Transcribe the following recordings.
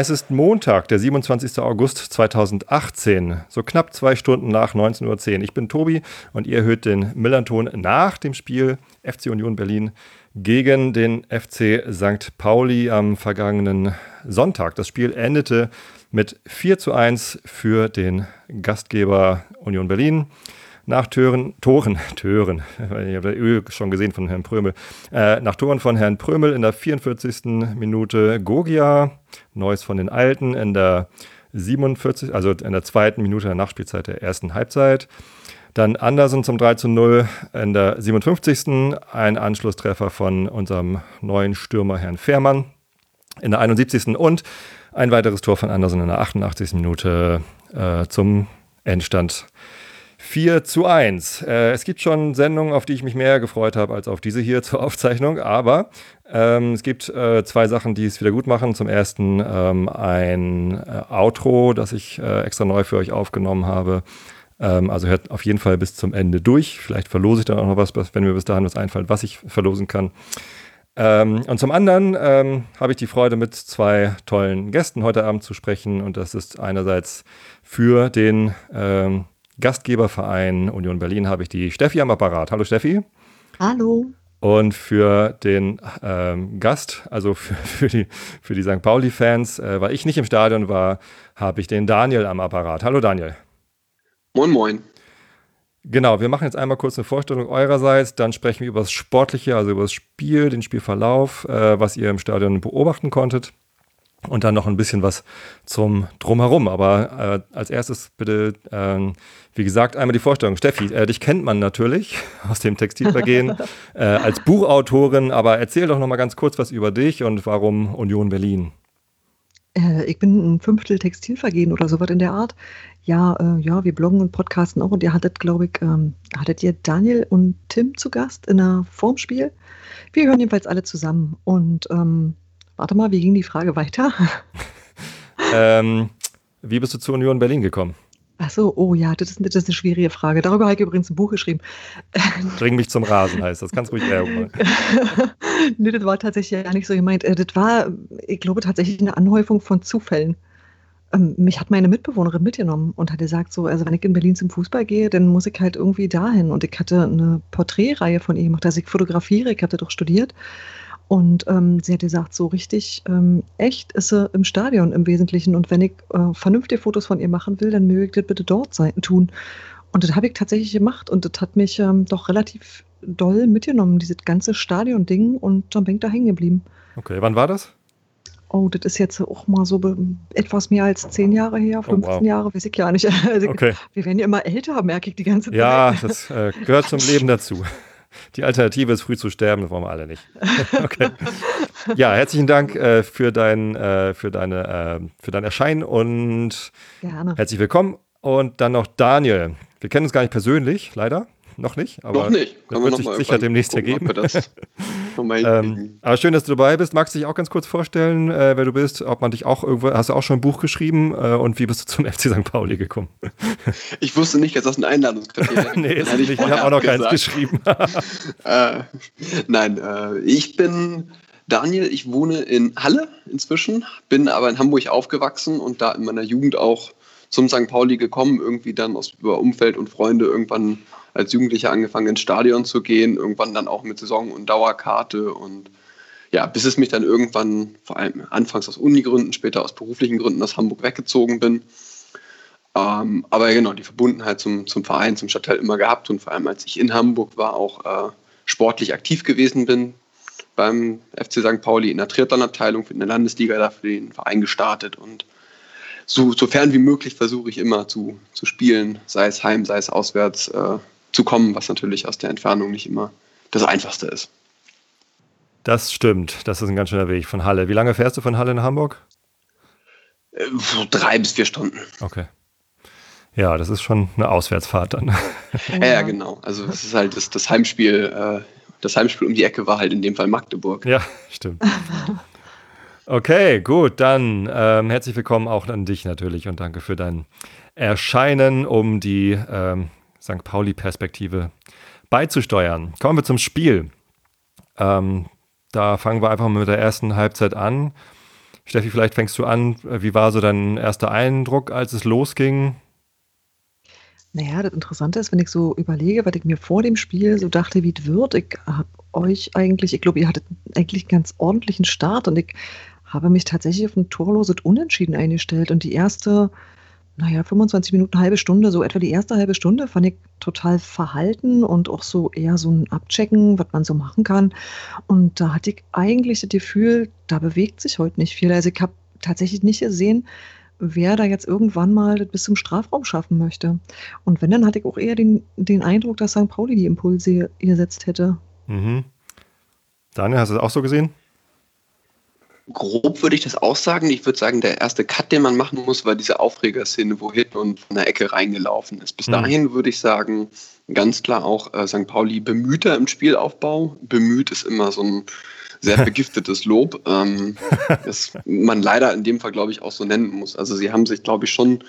es ist Montag, der 27. August 2018, so knapp zwei Stunden nach 19.10 Uhr. Ich bin Tobi und ihr hört den Millanton nach dem Spiel FC Union Berlin gegen den FC St. Pauli am vergangenen Sonntag. Das Spiel endete mit 4 zu 1 für den Gastgeber Union Berlin. Nach Tören, Toren, Tören, ich habe Öl schon gesehen von Herrn Prömel, äh, nach Toren von Herrn Prömel in der 44. Minute Gogia, Neues von den Alten in der 47, also in der zweiten Minute der Nachspielzeit der ersten Halbzeit. Dann Andersen zum 3 zu 0 in der 57. Ein Anschlusstreffer von unserem neuen Stürmer Herrn Fährmann in der 71. Und ein weiteres Tor von Andersen in der 88. Minute äh, zum Endstand 4 zu 1. Äh, es gibt schon Sendungen, auf die ich mich mehr gefreut habe als auf diese hier zur Aufzeichnung, aber ähm, es gibt äh, zwei Sachen, die es wieder gut machen. Zum ersten ähm, ein äh, Outro, das ich äh, extra neu für euch aufgenommen habe. Ähm, also hört auf jeden Fall bis zum Ende durch. Vielleicht verlose ich dann auch noch was, wenn mir bis dahin was einfällt, was ich verlosen kann. Ähm, und zum anderen ähm, habe ich die Freude, mit zwei tollen Gästen heute Abend zu sprechen. Und das ist einerseits für den ähm, Gastgeberverein Union Berlin habe ich die Steffi am Apparat. Hallo Steffi. Hallo. Und für den ähm, Gast, also für, für, die, für die St. Pauli-Fans, äh, weil ich nicht im Stadion war, habe ich den Daniel am Apparat. Hallo Daniel. Moin, moin. Genau, wir machen jetzt einmal kurz eine Vorstellung eurerseits, dann sprechen wir über das Sportliche, also über das Spiel, den Spielverlauf, äh, was ihr im Stadion beobachten konntet und dann noch ein bisschen was zum Drumherum. Aber äh, als erstes bitte, ähm, wie gesagt, einmal die Vorstellung. Steffi, äh, dich kennt man natürlich aus dem Textilvergehen äh, als Buchautorin, aber erzähl doch noch mal ganz kurz was über dich und warum Union Berlin. Äh, ich bin ein Fünftel Textilvergehen oder sowas in der Art. Ja, äh, ja, wir bloggen und podcasten auch und ihr hattet, glaube ich, ähm, hattet ihr Daniel und Tim zu Gast in einer Formspiel. Wir hören jedenfalls alle zusammen und ähm, warte mal, wie ging die Frage weiter? ähm, wie bist du zur Union Berlin gekommen? Ach so, oh ja, das ist, das ist eine schwierige Frage. Darüber habe ich übrigens ein Buch geschrieben. Bring mich zum Rasen heißt das. Ganz ruhig Werbung nee, das war tatsächlich ja nicht so gemeint. Äh, das war, ich glaube, tatsächlich eine Anhäufung von Zufällen. Ähm, mich hat meine Mitbewohnerin mitgenommen und hat gesagt, so, also wenn ich in Berlin zum Fußball gehe, dann muss ich halt irgendwie dahin. Und ich hatte eine Porträtreihe von ihr gemacht, dass ich fotografiere, ich hatte doch studiert. Und ähm, sie hat gesagt, so richtig ähm, echt ist sie im Stadion im Wesentlichen. Und wenn ich äh, vernünftige Fotos von ihr machen will, dann möge ich das bitte dort sein, tun. Und das habe ich tatsächlich gemacht. Und das hat mich ähm, doch relativ doll mitgenommen, dieses ganze Stadion-Ding. Und dann bin ich da hängen geblieben. Okay, wann war das? Oh, das ist jetzt auch mal so etwas mehr als zehn Jahre her, 15 oh, wow. Jahre, weiß ich gar nicht. Also okay. Wir werden ja immer älter, merke ich die ganze Zeit. Ja, das äh, gehört zum Leben dazu. Die Alternative ist früh zu sterben, das wollen wir alle nicht. okay. Ja, herzlichen Dank äh, für, dein, äh, für, deine, äh, für dein Erscheinen und Gerne. herzlich willkommen. Und dann noch Daniel. Wir kennen uns gar nicht persönlich, leider. Noch nicht, aber noch nicht. das wird sich sicher demnächst gucken, ergeben. ähm, aber schön, dass du dabei bist. Magst du dich auch ganz kurz vorstellen, äh, wer du bist? Ob man dich auch irgendwo, hast du auch schon ein Buch geschrieben äh, und wie bist du zum FC St. Pauli gekommen? ich wusste nicht, dass das ein Einladungskriterium nee, ist nicht. Ich habe auch noch keins geschrieben. äh, nein, äh, ich bin Daniel, ich wohne in Halle inzwischen, bin aber in Hamburg aufgewachsen und da in meiner Jugend auch zum St. Pauli gekommen, irgendwie dann aus über Umfeld und Freunde irgendwann als Jugendlicher angefangen ins Stadion zu gehen, irgendwann dann auch mit Saison- und Dauerkarte und ja, bis es mich dann irgendwann, vor allem anfangs aus Unigründen, später aus beruflichen Gründen aus Hamburg weggezogen bin. Ähm, aber genau, die Verbundenheit zum, zum Verein, zum Stadtteil immer gehabt und vor allem als ich in Hamburg war, auch äh, sportlich aktiv gewesen bin beim FC St. Pauli in der Triathlon-Abteilung für eine Landesliga da für den Verein gestartet und so, sofern wie möglich versuche ich immer zu, zu spielen, sei es heim, sei es auswärts, äh, zu kommen, was natürlich aus der Entfernung nicht immer das Einfachste ist. Das stimmt. Das ist ein ganz schöner Weg von Halle. Wie lange fährst du von Halle nach Hamburg? Äh, drei bis vier Stunden. Okay. Ja, das ist schon eine Auswärtsfahrt dann. ja, ja, genau. Also es ist halt das, das Heimspiel, äh, das Heimspiel um die Ecke war halt in dem Fall Magdeburg. Ja, stimmt. Okay, gut, dann ähm, herzlich willkommen auch an dich natürlich und danke für dein Erscheinen, um die ähm, St. Pauli-Perspektive beizusteuern. Kommen wir zum Spiel. Ähm, da fangen wir einfach mal mit der ersten Halbzeit an. Steffi, vielleicht fängst du an. Wie war so dein erster Eindruck, als es losging? Naja, das Interessante ist, wenn ich so überlege, was ich mir vor dem Spiel so dachte, wie es wird. Ich habe euch eigentlich, ich glaube, ihr hattet eigentlich einen ganz ordentlichen Start und ich habe mich tatsächlich auf ein torloses Unentschieden eingestellt. Und die erste, naja, 25 Minuten, halbe Stunde, so etwa die erste halbe Stunde, fand ich total verhalten und auch so eher so ein Abchecken, was man so machen kann. Und da hatte ich eigentlich das Gefühl, da bewegt sich heute nicht viel. Also ich habe tatsächlich nicht gesehen, wer da jetzt irgendwann mal das bis zum Strafraum schaffen möchte. Und wenn, dann hatte ich auch eher den, den Eindruck, dass St. Pauli die Impulse gesetzt hätte. Mhm. Daniel, hast du das auch so gesehen? Grob würde ich das auch sagen. Ich würde sagen, der erste Cut, den man machen muss, war diese Aufregerszene, wo Hitler von der Ecke reingelaufen ist. Bis mhm. dahin würde ich sagen, ganz klar auch äh, St. Pauli bemühter im Spielaufbau. Bemüht ist immer so ein sehr vergiftetes Lob, ähm, das man leider in dem Fall, glaube ich, auch so nennen muss. Also sie haben sich, glaube ich, schon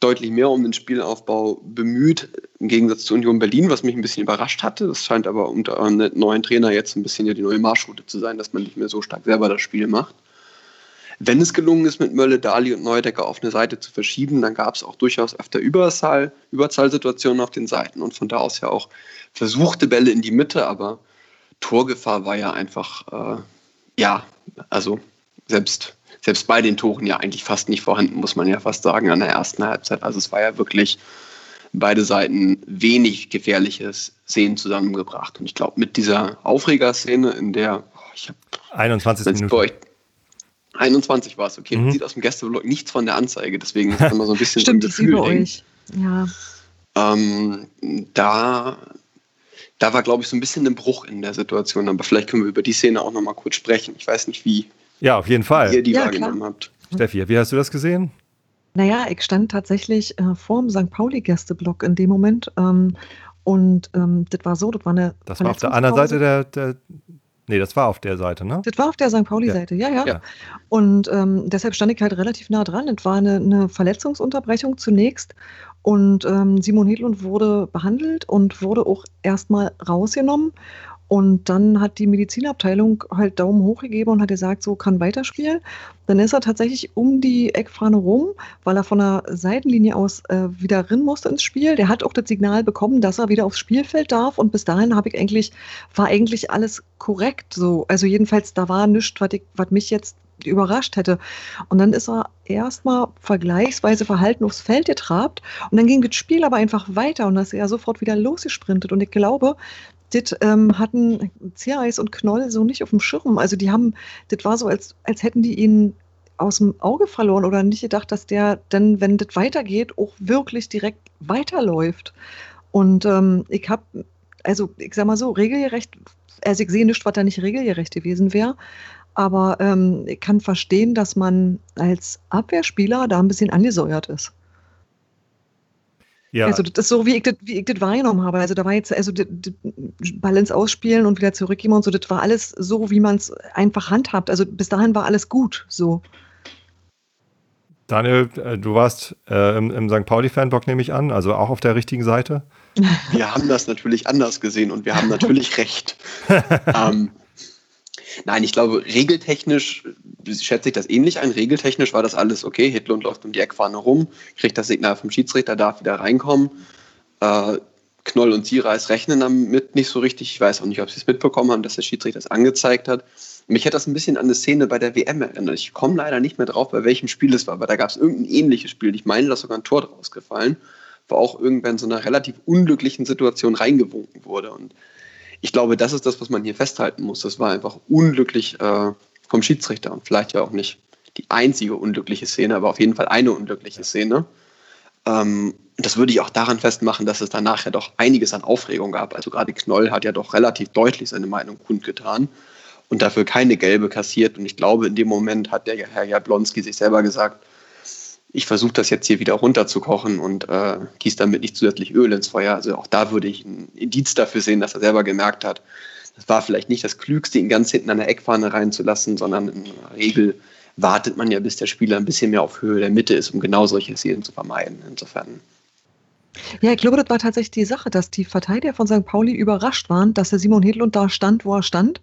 deutlich mehr um den Spielaufbau bemüht, im Gegensatz zu Union Berlin, was mich ein bisschen überrascht hatte. Das scheint aber unter einem neuen Trainer jetzt ein bisschen ja die neue Marschroute zu sein, dass man nicht mehr so stark selber das Spiel macht. Wenn es gelungen ist, mit Mölle, Dali und Neudecker auf eine Seite zu verschieben, dann gab es auch durchaus öfter Überzahl, Überzahlsituationen auf den Seiten und von da aus ja auch versuchte Bälle in die Mitte, aber Torgefahr war ja einfach, äh, ja, also selbst selbst bei den Toren ja eigentlich fast nicht vorhanden, muss man ja fast sagen, an der ersten Halbzeit. Also es war ja wirklich beide Seiten wenig gefährliches Szenen zusammengebracht. Und ich glaube, mit dieser Aufregerszene, in der oh, ich habe 21 Minuten. 21 war es, okay. Mhm. Man sieht aus dem Gästeblock nichts von der Anzeige, deswegen ist immer so ein bisschen Stimmt, ich sehe euch. Ja. Ähm, da, da war, glaube ich, so ein bisschen ein Bruch in der Situation, aber vielleicht können wir über die Szene auch nochmal kurz sprechen. Ich weiß nicht, wie, ja, auf jeden Fall. Ihr die ja, wahrgenommen klar. habt. Steffi, wie hast du das gesehen? Naja, ich stand tatsächlich äh, vor dem St. Pauli-Gästeblock in dem Moment. Ähm, und ähm, das war so, das war eine. Das war auf der anderen Seite der, der. Nee, das war auf der Seite, ne? Das war auf der St. Pauli-Seite, ja. ja, ja. Und ähm, deshalb stand ich halt relativ nah dran. Es war eine, eine Verletzungsunterbrechung zunächst. Und ähm, Simon Hedlund wurde behandelt und wurde auch erstmal rausgenommen. Und dann hat die Medizinabteilung halt Daumen hoch gegeben und hat gesagt, so kann weiterspielen. Dann ist er tatsächlich um die Eckfahne rum, weil er von der Seitenlinie aus äh, wieder rin musste ins Spiel. Der hat auch das Signal bekommen, dass er wieder aufs Spielfeld darf. Und bis dahin habe ich eigentlich, war eigentlich alles korrekt. So, also jedenfalls, da war nichts, was, was mich jetzt überrascht hätte. Und dann ist er erstmal vergleichsweise verhalten aufs Feld getrabt und dann ging das Spiel aber einfach weiter und da ist er sofort wieder losgesprintet. Und ich glaube, das ähm, hatten Ziereis und Knoll so nicht auf dem Schirm. Also die haben, das war so, als, als hätten die ihn aus dem Auge verloren oder nicht gedacht, dass der dann, wenn das weitergeht, auch wirklich direkt weiterläuft. Und ähm, ich habe, also ich sag mal so, regelgerecht, also ich sehe nicht, was da nicht regelgerecht gewesen wäre, aber ähm, ich kann verstehen, dass man als Abwehrspieler da ein bisschen angesäuert ist. Ja. Also das ist so, wie ich das, wie ich das wahrgenommen habe. Also da war jetzt, also das, das Balance ausspielen und wieder zurückgeben und so, das war alles so, wie man es einfach handhabt. Also bis dahin war alles gut so. Daniel, äh, du warst äh, im, im St. Pauli-Fanblock, nehme ich an, also auch auf der richtigen Seite. Wir haben das natürlich anders gesehen und wir haben natürlich recht. ähm, Nein, ich glaube, regeltechnisch schätze ich das ähnlich ein. Regeltechnisch war das alles okay. Hitlund läuft um die Eckfahne rum, kriegt das Signal vom Schiedsrichter, darf wieder reinkommen. Äh, Knoll und Ziereis rechnen damit nicht so richtig. Ich weiß auch nicht, ob sie es mitbekommen haben, dass der Schiedsrichter das angezeigt hat. Mich hat das ein bisschen an eine Szene bei der WM erinnert. Ich komme leider nicht mehr drauf, bei welchem Spiel es war, aber da gab es irgendein ähnliches Spiel. Ich meine, da ist sogar ein Tor draus gefallen, wo auch irgendwann in so einer relativ unglücklichen Situation reingewunken wurde. Und ich glaube, das ist das, was man hier festhalten muss. Das war einfach unglücklich äh, vom Schiedsrichter und vielleicht ja auch nicht die einzige unglückliche Szene, aber auf jeden Fall eine unglückliche Szene. Ähm, das würde ich auch daran festmachen, dass es danach ja doch einiges an Aufregung gab. Also gerade Knoll hat ja doch relativ deutlich seine Meinung kundgetan und dafür keine gelbe kassiert. Und ich glaube, in dem Moment hat der Herr Jablonski sich selber gesagt, ich versuche das jetzt hier wieder runterzukochen und äh, gieße damit nicht zusätzlich Öl ins Feuer. Also auch da würde ich ein Indiz dafür sehen, dass er selber gemerkt hat, das war vielleicht nicht das Klügste, ihn ganz hinten an der Eckfahne reinzulassen, sondern in der Regel wartet man ja, bis der Spieler ein bisschen mehr auf Höhe der Mitte ist, um genau solche Szenen zu vermeiden. Insofern. Ja, ich glaube, das war tatsächlich die Sache, dass die Verteidiger von St. Pauli überrascht waren, dass der Simon Hedlund da stand, wo er stand,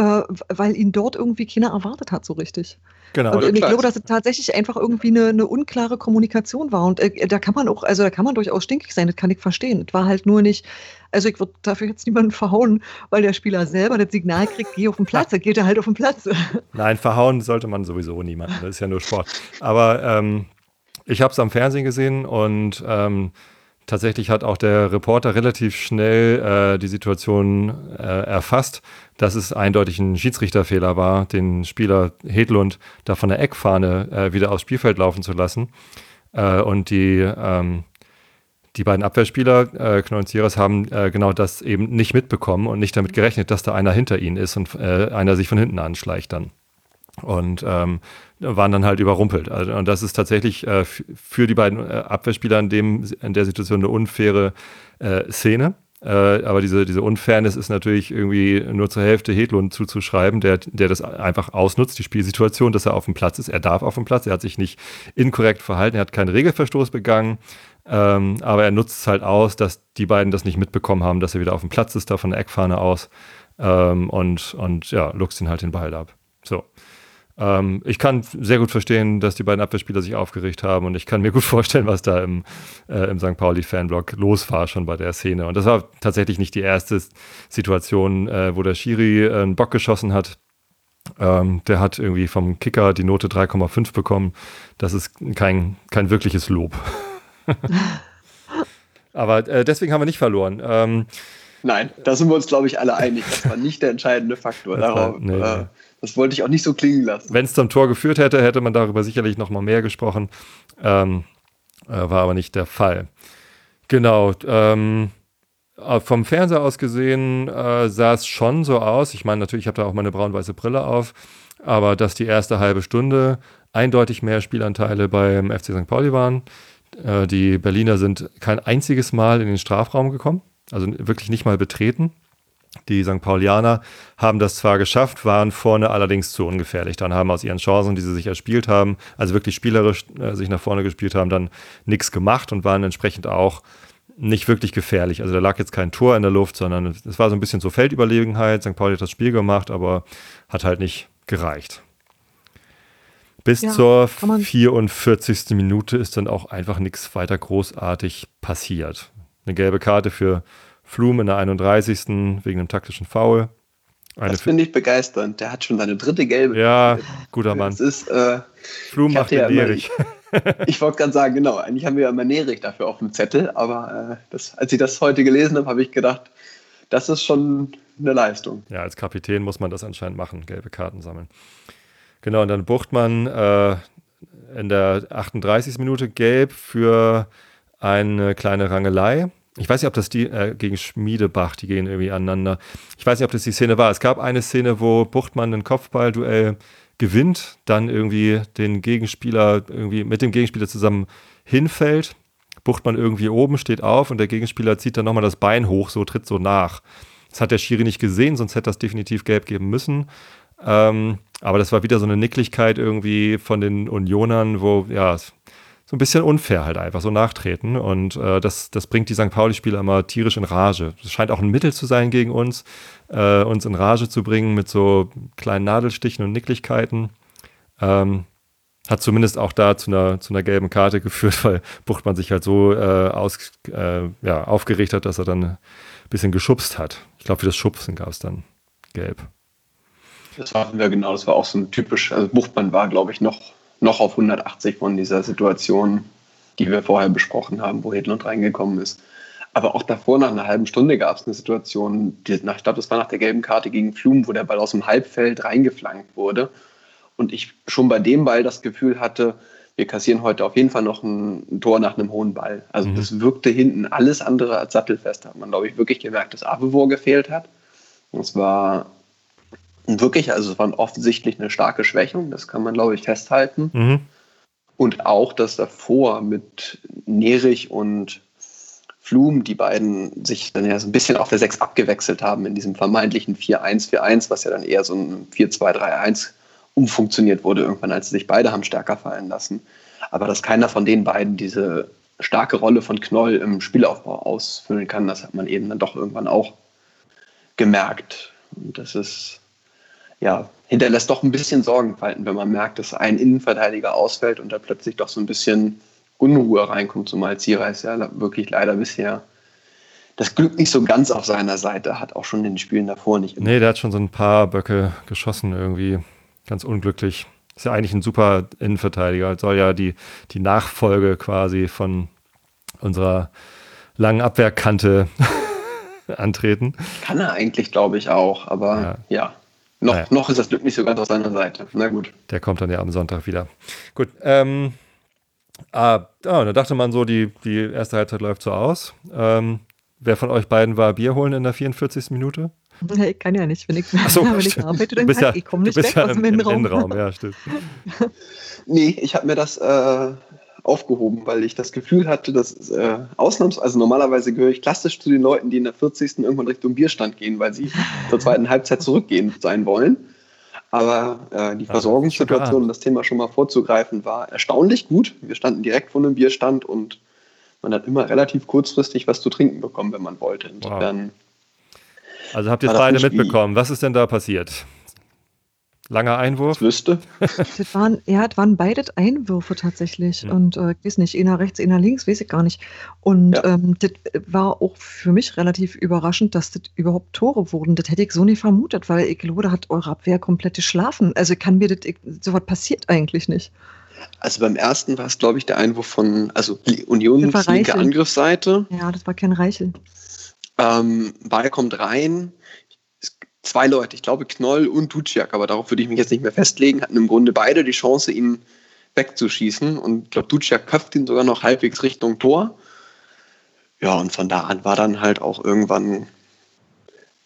äh, weil ihn dort irgendwie keiner erwartet hat, so richtig. Genau. Und, ich glaube, dass es tatsächlich einfach irgendwie eine, eine unklare Kommunikation war. Und äh, da kann man auch, also da kann man durchaus stinkig sein, das kann ich verstehen. Es war halt nur nicht, also ich würde dafür jetzt niemanden verhauen, weil der Spieler selber das Signal kriegt, geh auf den Platz, dann geht er halt auf den Platz. Nein, verhauen sollte man sowieso niemanden. Das ist ja nur Sport. Aber ähm, ich habe es am Fernsehen gesehen und ähm, tatsächlich hat auch der Reporter relativ schnell äh, die Situation äh, erfasst, dass es eindeutig ein Schiedsrichterfehler war, den Spieler Hedlund da von der Eckfahne äh, wieder aufs Spielfeld laufen zu lassen. Äh, und die, ähm, die beiden Abwehrspieler, äh, Knoll und Sieres, haben äh, genau das eben nicht mitbekommen und nicht damit gerechnet, dass da einer hinter ihnen ist und einer sich von hinten anschleicht dann. Und ähm, waren dann halt überrumpelt. Also, und das ist tatsächlich äh, für die beiden äh, Abwehrspieler in, dem, in der Situation eine unfaire äh, Szene. Äh, aber diese, diese Unfairness ist natürlich irgendwie nur zur Hälfte Hedlund zuzuschreiben, der, der das einfach ausnutzt, die Spielsituation, dass er auf dem Platz ist. Er darf auf dem Platz, er hat sich nicht inkorrekt verhalten, er hat keinen Regelverstoß begangen. Ähm, aber er nutzt es halt aus, dass die beiden das nicht mitbekommen haben, dass er wieder auf dem Platz ist, da von der Eckfahne aus. Ähm, und, und ja, luchst ihn halt den Ball ab. So. Ähm, ich kann sehr gut verstehen, dass die beiden Abwehrspieler sich aufgeregt haben und ich kann mir gut vorstellen, was da im, äh, im St. Pauli-Fanblock los war schon bei der Szene. Und das war tatsächlich nicht die erste Situation, äh, wo der Schiri äh, einen Bock geschossen hat. Ähm, der hat irgendwie vom Kicker die Note 3,5 bekommen. Das ist kein, kein wirkliches Lob. Aber äh, deswegen haben wir nicht verloren. Ähm, Nein, da sind wir uns, glaube ich, alle einig. Das war nicht der entscheidende Faktor. Darauf, nee, äh. Das wollte ich auch nicht so klingen lassen. Wenn es zum Tor geführt hätte, hätte man darüber sicherlich noch mal mehr gesprochen. Ähm, äh, war aber nicht der Fall. Genau. Ähm, äh, vom Fernseher aus gesehen äh, sah es schon so aus. Ich meine, natürlich, ich habe da auch meine braun-weiße Brille auf. Aber dass die erste halbe Stunde eindeutig mehr Spielanteile beim FC St. Pauli waren. Äh, die Berliner sind kein einziges Mal in den Strafraum gekommen. Also wirklich nicht mal betreten. Die St. Paulianer haben das zwar geschafft, waren vorne allerdings zu ungefährlich. Dann haben aus ihren Chancen, die sie sich erspielt haben, also wirklich spielerisch äh, sich nach vorne gespielt haben, dann nichts gemacht und waren entsprechend auch nicht wirklich gefährlich. Also da lag jetzt kein Tor in der Luft, sondern es war so ein bisschen so Feldüberlegenheit. St. Pauli hat das Spiel gemacht, aber hat halt nicht gereicht. Bis ja, zur 44. Minute ist dann auch einfach nichts weiter großartig passiert. Eine gelbe Karte für Flum in der 31. wegen einem taktischen Foul. Eine das finde ich begeisternd. Der hat schon seine dritte gelbe. Ja, guter Mann. Das ist, äh, Flum macht den ja Ich, ich wollte gerade sagen, genau, eigentlich haben wir ja immer Nerich dafür auf dem Zettel, aber äh, das, als ich das heute gelesen habe, habe ich gedacht, das ist schon eine Leistung. Ja, als Kapitän muss man das anscheinend machen, gelbe Karten sammeln. Genau, und dann Buchtmann äh, in der 38. Minute gelb für eine kleine Rangelei. Ich weiß nicht, ob das die äh, gegen Schmiedebach, die gehen irgendwie aneinander. Ich weiß nicht, ob das die Szene war. Es gab eine Szene, wo Buchtmann ein Kopfballduell gewinnt, dann irgendwie den Gegenspieler irgendwie mit dem Gegenspieler zusammen hinfällt. Buchtmann irgendwie oben, steht auf und der Gegenspieler zieht dann nochmal das Bein hoch, so tritt so nach. Das hat der Schiri nicht gesehen, sonst hätte das definitiv gelb geben müssen. Ähm, aber das war wieder so eine Nicklichkeit irgendwie von den Unionern, wo, ja, so ein bisschen unfair halt einfach, so nachtreten. Und äh, das, das bringt die St. Pauli-Spieler immer tierisch in Rage. Das scheint auch ein Mittel zu sein gegen uns, äh, uns in Rage zu bringen mit so kleinen Nadelstichen und Nicklichkeiten. Ähm, hat zumindest auch da zu einer, zu einer gelben Karte geführt, weil Buchtmann sich halt so äh, aus, äh, ja, aufgeregt hat, dass er dann ein bisschen geschubst hat. Ich glaube, für das Schubsen gab es dann gelb. Das war genau, das war auch so ein typisch, also Buchtmann war, glaube ich, noch noch auf 180 von dieser Situation, die wir vorher besprochen haben, wo Hedlund reingekommen ist. Aber auch davor, nach einer halben Stunde, gab es eine Situation, die, ich glaube, das war nach der gelben Karte gegen Flum, wo der Ball aus dem Halbfeld reingeflankt wurde. Und ich schon bei dem Ball das Gefühl hatte, wir kassieren heute auf jeden Fall noch ein, Tor nach einem hohen Ball. Also mhm. das wirkte hinten alles andere als sattelfest. Da hat man, glaube ich, wirklich gemerkt, dass Avevor gefehlt hat. Es war wirklich, also es war offensichtlich eine starke Schwächung, das kann man, glaube ich, festhalten. Mhm. Und auch, dass davor mit Nerich und Flum, die beiden sich dann ja so ein bisschen auf der 6 abgewechselt haben in diesem vermeintlichen 4-1-4-1, was ja dann eher so ein 4-2-3-1 umfunktioniert wurde irgendwann, als sie sich beide haben stärker fallen lassen. Aber dass keiner von den beiden diese starke Rolle von Knoll im Spielaufbau ausfüllen kann, das hat man eben dann doch irgendwann auch gemerkt. Und das ist, ja, hinterlässt doch ein bisschen Sorgenfalten, wenn man merkt, dass ein Innenverteidiger ausfällt und da plötzlich doch so ein bisschen Unruhe reinkommt, zumal Zira ist ja wirklich leider bisher das Glück nicht so ganz auf seiner Seite hat, auch schon in den Spielen davor nicht. Nee, der hat schon so ein paar Böcke geschossen irgendwie. Ganz unglücklich. Ist ja eigentlich ein super Innenverteidiger. Soll ja die, die Nachfolge quasi von unserer langen Abwehrkante antreten. Kann er eigentlich, glaube ich, auch, aber ja. ja. Noch, naja. noch ist das Glück nicht so ganz auf seiner Seite. Na gut. Der kommt dann ja am Sonntag wieder. Gut. Ähm, ah, oh, da dachte man so, die, die erste Halbzeit läuft so aus. Ähm, wer von euch beiden war Bier holen in der 44. Minute? Ich kann ja nicht, wenn ich, so, wenn ich arbeite, dann bist ja, ich komme nicht weg ja aus dem Innenraum. Innenraum. Ja, stimmt. nee, ich habe mir das äh, aufgehoben, weil ich das Gefühl hatte, dass äh, Ausnahms, also normalerweise gehöre ich klassisch zu den Leuten, die in der 40. irgendwann Richtung Bierstand gehen, weil sie zur zweiten Halbzeit zurückgehen sein wollen. Aber äh, die Versorgungssituation, um das Thema schon mal vorzugreifen, war erstaunlich gut. Wir standen direkt vor einem Bierstand und man hat immer relativ kurzfristig was zu trinken bekommen, wenn man wollte. Insofern wow. Also habt ihr es beide mitbekommen. Was ist denn da passiert? Langer Einwurf? Ich wüsste. das waren, ja, das waren beide Einwürfe tatsächlich. Mhm. Und äh, ich weiß nicht, einer rechts, einer links, weiß ich gar nicht. Und ja. ähm, das war auch für mich relativ überraschend, dass das überhaupt Tore wurden. Das hätte ich so nicht vermutet, weil ich glaube, da hat eure Abwehr komplett geschlafen. Also kann mir das, sowas passiert eigentlich nicht. Also beim ersten war es, glaube ich, der Einwurf von, also Union linke Angriffsseite. Ja, das war kein Reichel. Ähm, Ball kommt rein. Zwei Leute, ich glaube Knoll und Duciak, aber darauf würde ich mich jetzt nicht mehr festlegen, hatten im Grunde beide die Chance, ihn wegzuschießen. Und ich glaube, Duciak köpft ihn sogar noch halbwegs Richtung Tor. Ja, und von da an war dann halt auch irgendwann,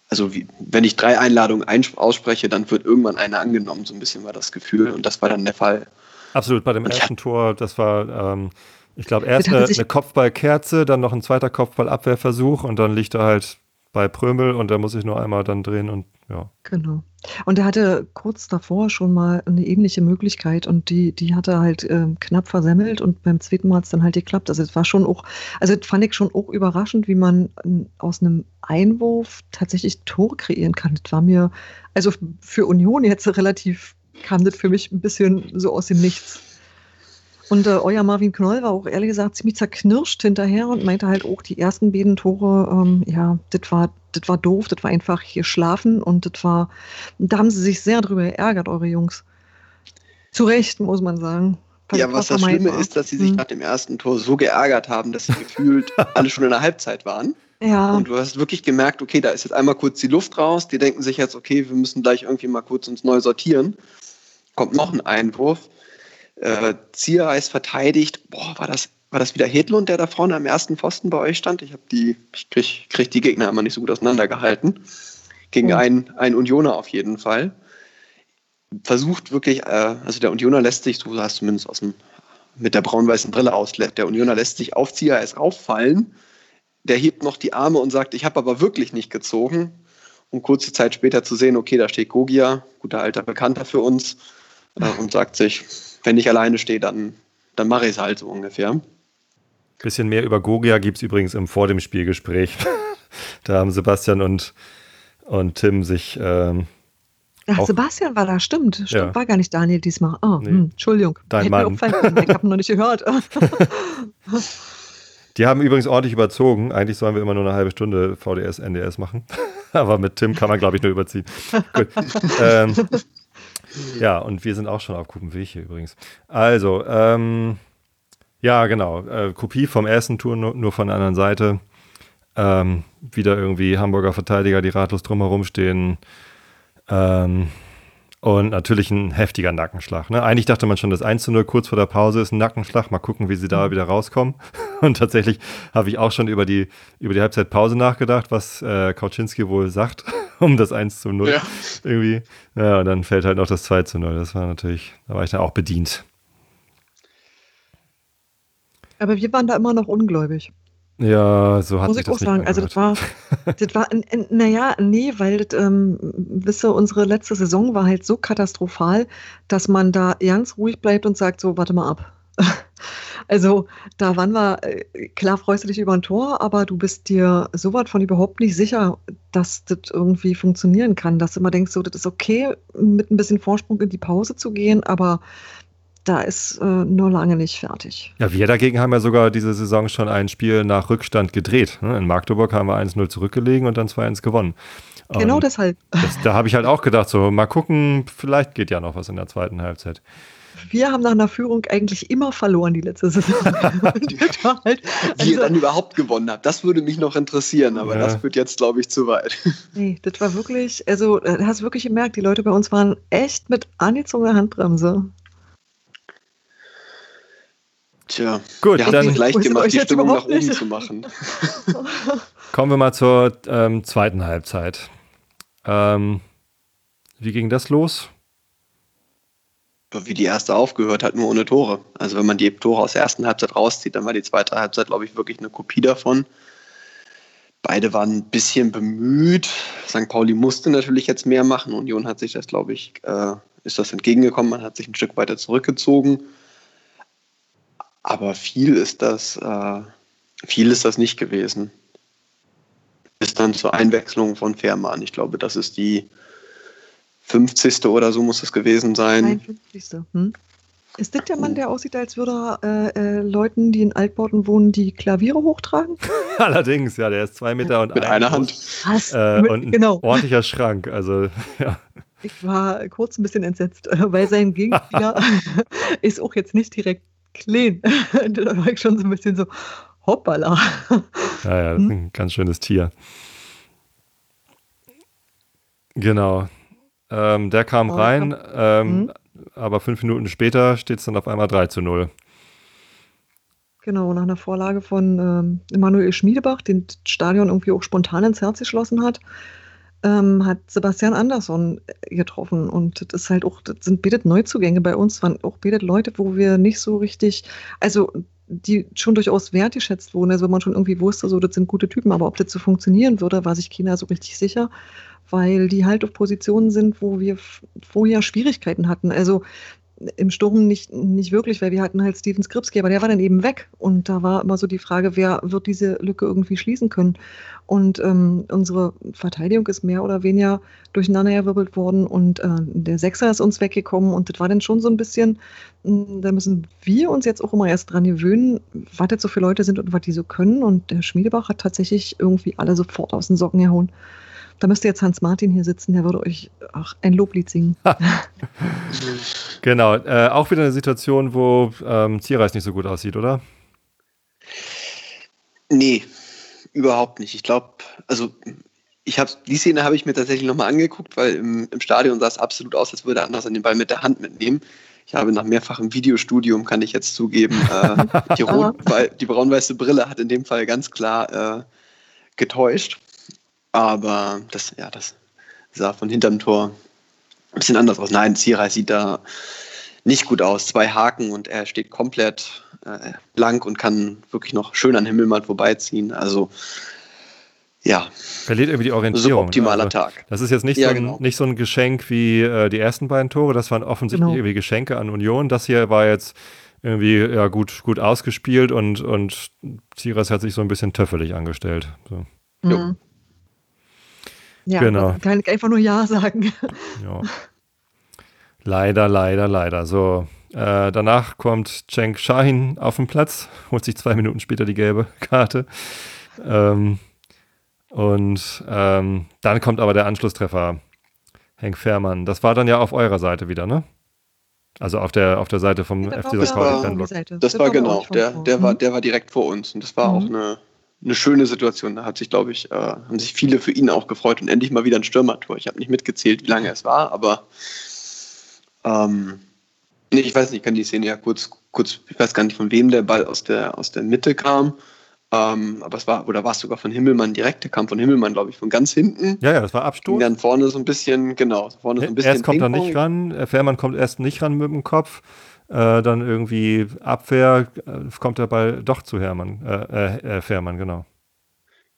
also wie, wenn ich drei Einladungen ausspreche, dann wird irgendwann eine angenommen, so ein bisschen war das Gefühl. Und das war dann der Fall. Absolut, bei dem ersten Tor, das war ähm, ich glaube, erst eine, eine Kopfballkerze, dann noch ein zweiter Kopfballabwehrversuch und dann liegt er halt bei Prömel und da muss ich nur einmal dann drehen und ja. Genau. Und er hatte kurz davor schon mal eine ähnliche Möglichkeit und die, die hat er halt äh, knapp versemmelt und beim zweiten Mal hat es dann halt geklappt. Also es war schon auch, also das fand ich schon auch überraschend, wie man aus einem Einwurf tatsächlich Tor kreieren kann. Das war mir, also für Union jetzt relativ, kam das für mich ein bisschen so aus dem Nichts. Und äh, euer Marvin Knoll war auch ehrlich gesagt ziemlich zerknirscht hinterher und meinte halt auch, die ersten beiden Tore, ähm, ja, das war, das war doof, das war einfach hier schlafen und das war, da haben sie sich sehr drüber geärgert, eure Jungs. Zu Recht, muss man sagen. Ja, was das Schlimme war. ist, dass sie sich hm. nach dem ersten Tor so geärgert haben, dass sie gefühlt alle schon in der Halbzeit waren. Ja. Und du hast wirklich gemerkt, okay, da ist jetzt einmal kurz die Luft raus. Die denken sich jetzt, okay, wir müssen gleich irgendwie mal kurz uns neu sortieren. Kommt noch ein Einwurf. Äh, Ziereis verteidigt. Boah, war das, war das wieder Hedlund, der da vorne am ersten Pfosten bei euch stand? Ich habe die, ich krieg, krieg die Gegner immer nicht so gut auseinandergehalten. Gegen oh. einen, einen Unioner auf jeden Fall. Versucht wirklich, äh, also der Unioner lässt sich, du hast zumindest aus dem, mit der braun-weißen Brille aus, der Unioner lässt sich auf Ziereis rauffallen. Der hebt noch die Arme und sagt, ich habe aber wirklich nicht gezogen. Um kurze Zeit später zu sehen, okay, da steht Gogia, guter alter Bekannter für uns, äh, und sagt sich, wenn ich alleine stehe, dann, dann mache ich es halt so ungefähr. Bisschen mehr über Gogia gibt es übrigens im Vor dem Spielgespräch. da haben Sebastian und, und Tim sich. Ähm, Ach, Sebastian war da, stimmt. stimmt ja. War gar nicht Daniel diesmal. Oh, nee. hm, Entschuldigung. Dein Mann. ich habe noch nicht gehört. Die haben übrigens ordentlich überzogen. Eigentlich sollen wir immer nur eine halbe Stunde VDS, NDS machen. Aber mit Tim kann man, glaube ich, nur überziehen. Gut. ähm, ja, und wir sind auch schon auf gutem hier übrigens. Also, ähm, ja, genau. Äh, Kopie vom ersten Tour, nur, nur von der anderen Seite. Ähm, wieder irgendwie Hamburger Verteidiger, die ratlos drumherum stehen. Ähm, und natürlich ein heftiger Nackenschlag. Ne? Eigentlich dachte man schon, das 1 zu 0 kurz vor der Pause ist ein Nackenschlag. Mal gucken, wie sie da mhm. wieder rauskommen. Und tatsächlich habe ich auch schon über die, über die Halbzeitpause nachgedacht, was äh, Kauczynski wohl sagt, um das 1 zu 0 ja. irgendwie. Ja, und dann fällt halt noch das 2 zu 0. Das war natürlich, da war ich dann auch bedient. Aber wir waren da immer noch ungläubig. Ja, so hat Muss ich das auch sagen. Also das war, das war, naja, nee, weil das, ähm, wisse, unsere letzte Saison war halt so katastrophal, dass man da ganz ruhig bleibt und sagt so, warte mal ab. Also da waren wir, äh, klar freust du dich über ein Tor, aber du bist dir so was von überhaupt nicht sicher, dass das irgendwie funktionieren kann, dass du immer denkst, so, das ist okay, mit ein bisschen Vorsprung in die Pause zu gehen, aber da ist äh, nur lange nicht fertig. Ja, wir dagegen haben ja sogar diese Saison schon ein Spiel nach Rückstand gedreht. ne? In Magdeburg haben wir 1-0 zurückgelegen und dann 2-1 gewonnen. Genau Ähm, deshalb. das, da habe ich halt auch gedacht, so mal gucken, vielleicht geht ja noch was in der zweiten Halbzeit. Wir haben nach einer Führung eigentlich immer verloren die letzte Saison. Und halt, Wie ihr also, dann überhaupt gewonnen habt, das würde mich noch interessieren, aber Ja. das wird jetzt, glaube ich, zu weit. nee, das war wirklich, also äh, du hast wirklich gemerkt, die Leute bei uns waren echt mit angezogener Handbremse. Tja, Gut, wir dann- Wusstet gemacht, die jetzt Stimmung nach überhaupt oben nicht. zu machen. Kommen wir mal zur ähm, zweiten Halbzeit. Ähm, wie ging das los? Wie die erste aufgehört hat, nur ohne Tore. Also wenn man die Tore aus der ersten Halbzeit rauszieht, dann war die zweite Halbzeit, glaube ich, wirklich eine Kopie davon. Beide waren ein bisschen bemüht. St. Pauli musste natürlich jetzt mehr machen. Union hat sich das, glaube ich, äh, ist das entgegengekommen. Man hat sich ein Stück weiter zurückgezogen. Aber viel ist das, äh, viel ist das nicht gewesen. Bis dann zur Einwechslung von Fährmann. Ich glaube, das ist die 50. oder so muss es gewesen sein. 53. Hm? Ist das der Mann, der aussieht, als würde er äh, äh, Leuten, die in Altbauten wohnen, die Klaviere hochtragen? Allerdings, ja, der ist zwei Meter und Mit ein einer Hand. Was? Äh, Mit- und ein genau. ordentlicher Schrank. Also, ja. Ich war kurz ein bisschen entsetzt, äh, weil sein Gegenspieler ist auch jetzt nicht direkt clean. da war ich schon so ein bisschen so, hoppala. Ja, ja, das ist ein ganz schönes Tier. Genau. Ähm, der kam Oh, rein, ähm, Mhm. aber fünf Minuten später steht es dann auf einmal 3 zu 0. Genau, nach einer Vorlage von ähm, Emanuel Schmiedebach, den Stadion irgendwie auch spontan ins Herz geschlossen hat, ähm, hat Sebastian Andersson äh, getroffen. Und das ist halt auch, das sind betet Neuzugänge bei uns, waren auch betet Leute, wo wir nicht so richtig, also die schon durchaus wertgeschätzt wurden, also wo man schon irgendwie wusste, so, das sind gute Typen, aber ob das so funktionieren würde, war sich keiner so richtig sicher, weil die halt auf Positionen sind, wo wir vorher Schwierigkeiten hatten. Also im Sturm nicht, nicht wirklich, weil wir hatten halt Steven Skripski, aber der war dann eben weg. Und da war immer so die Frage, wer wird diese Lücke irgendwie schließen können. Und ähm, unsere Verteidigung ist mehr oder weniger durcheinandergewirbelt worden und äh, der Sechser ist uns weggekommen und das war dann schon so ein bisschen, mh, da müssen wir uns jetzt auch immer erst dran gewöhnen, was das so für Leute sind und was die so können. Und der Schmiedebach hat tatsächlich irgendwie alle sofort aus den Socken gehauen. Da müsste jetzt Hans Martin hier sitzen, der würde euch ach, ein Loblied singen. Genau. Äh, auch wieder eine Situation, wo ähm, Zierreis nicht so gut aussieht, oder? Nee, überhaupt nicht. Ich glaube, also ich habe die Szene habe ich mir tatsächlich nochmal angeguckt, weil im, im Stadion sah es absolut aus, als würde er anders an den Ball mit der Hand mitnehmen. Ich habe nach mehrfachem Videostudium, kann ich jetzt zugeben, äh, die, die braun-weiße Brille hat in dem Fall ganz klar äh, getäuscht. Aber das, ja, das sah von hinterm Tor ein bisschen anders aus. Nein, Zierreis sieht da nicht gut aus. Zwei Haken und er steht komplett äh, blank und kann wirklich noch schön an Himmelmann vorbeiziehen. Also ja, Verliert irgendwie die Orientierung. suboptimaler ne? Also, Tag. Das ist jetzt nicht, Ja, so ein, genau. nicht so ein Geschenk wie äh, die ersten beiden Tore. Das waren offensichtlich Genau. irgendwie Geschenke an Union. Das hier war jetzt irgendwie ja, gut, gut ausgespielt und, und Zierreis hat sich so ein bisschen töffelig angestellt. So. Mhm. Ja, Genau. da kann ich einfach nur Ja sagen. ja. leider, leider, leider. So, äh, danach kommt Cenk Shahin auf den Platz, holt sich zwei Minuten später die gelbe Karte. Ähm, und ähm, dann kommt aber der Anschlusstreffer. Henk Fährmann. Das war dann ja auf eurer Seite wieder, ne? Also auf der, auf der Seite vom Das FC war St. war- Pauli Fanblock. Seite. Das war genau, der, der, war, der war direkt vor uns und das war auch Mhm. eine, eine schöne Situation. Da hat sich, glaube ich, äh, haben sich viele für ihn auch gefreut und endlich mal wieder ein Stürmertor. Ich habe nicht mitgezählt, wie lange es war, aber ähm, nee, ich weiß nicht, ich kann die Szene ja kurz, kurz, ich weiß gar nicht, von wem der Ball aus der, aus der Mitte kam. Ähm, aber es war, oder war es sogar von Himmelmann direkt, der kam von Himmelmann, glaube ich, von ganz hinten. Ja, ja, das war Abstoß. dann vorne so ein bisschen, genau, vorne so ein bisschen. Erst kommt er nicht ran, äh, Fährmann kommt erst nicht ran mit dem Kopf. Äh, dann irgendwie Abwehr, äh, kommt der Ball doch zu Hermann, äh, äh, äh, Fährmann, genau.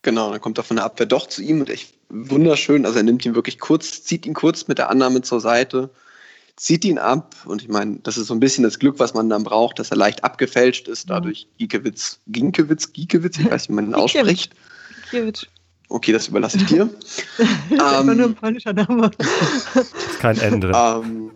Genau, dann kommt er von der Abwehr doch zu ihm und echt wunderschön. Also er nimmt ihn wirklich kurz, zieht ihn kurz mit der Annahme zur Seite, zieht ihn ab und ich meine, das ist so ein bisschen das Glück, was man dann braucht, dass er leicht abgefälscht ist, dadurch Giekewitz, Giekewitz, Giekewitz, ich weiß nicht, wie man ihn ausspricht. Giekewitz. Okay, das überlasse ich dir. das ähm, nur ein polnischer Name. ist kein Ende. Ähm,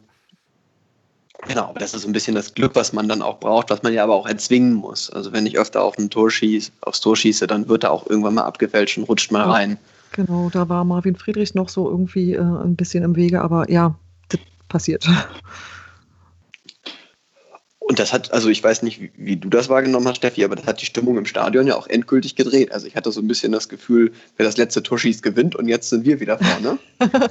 genau, das ist so ein bisschen das Glück, was man dann auch braucht, was man ja aber auch erzwingen muss. Also wenn ich öfter auf ein Tor schieße, aufs Tor schieße, dann wird er auch irgendwann mal abgefälscht und rutscht mal rein. Genau, da war Marvin Friedrich noch so irgendwie äh, ein bisschen im Wege, aber ja, das passiert. Und das hat, also ich weiß nicht, wie, wie, du das wahrgenommen hast, Steffi, aber das hat die Stimmung im Stadion ja auch endgültig gedreht. Also ich hatte so ein bisschen das Gefühl, wer das letzte Tor schießt, gewinnt und jetzt sind wir wieder vorne.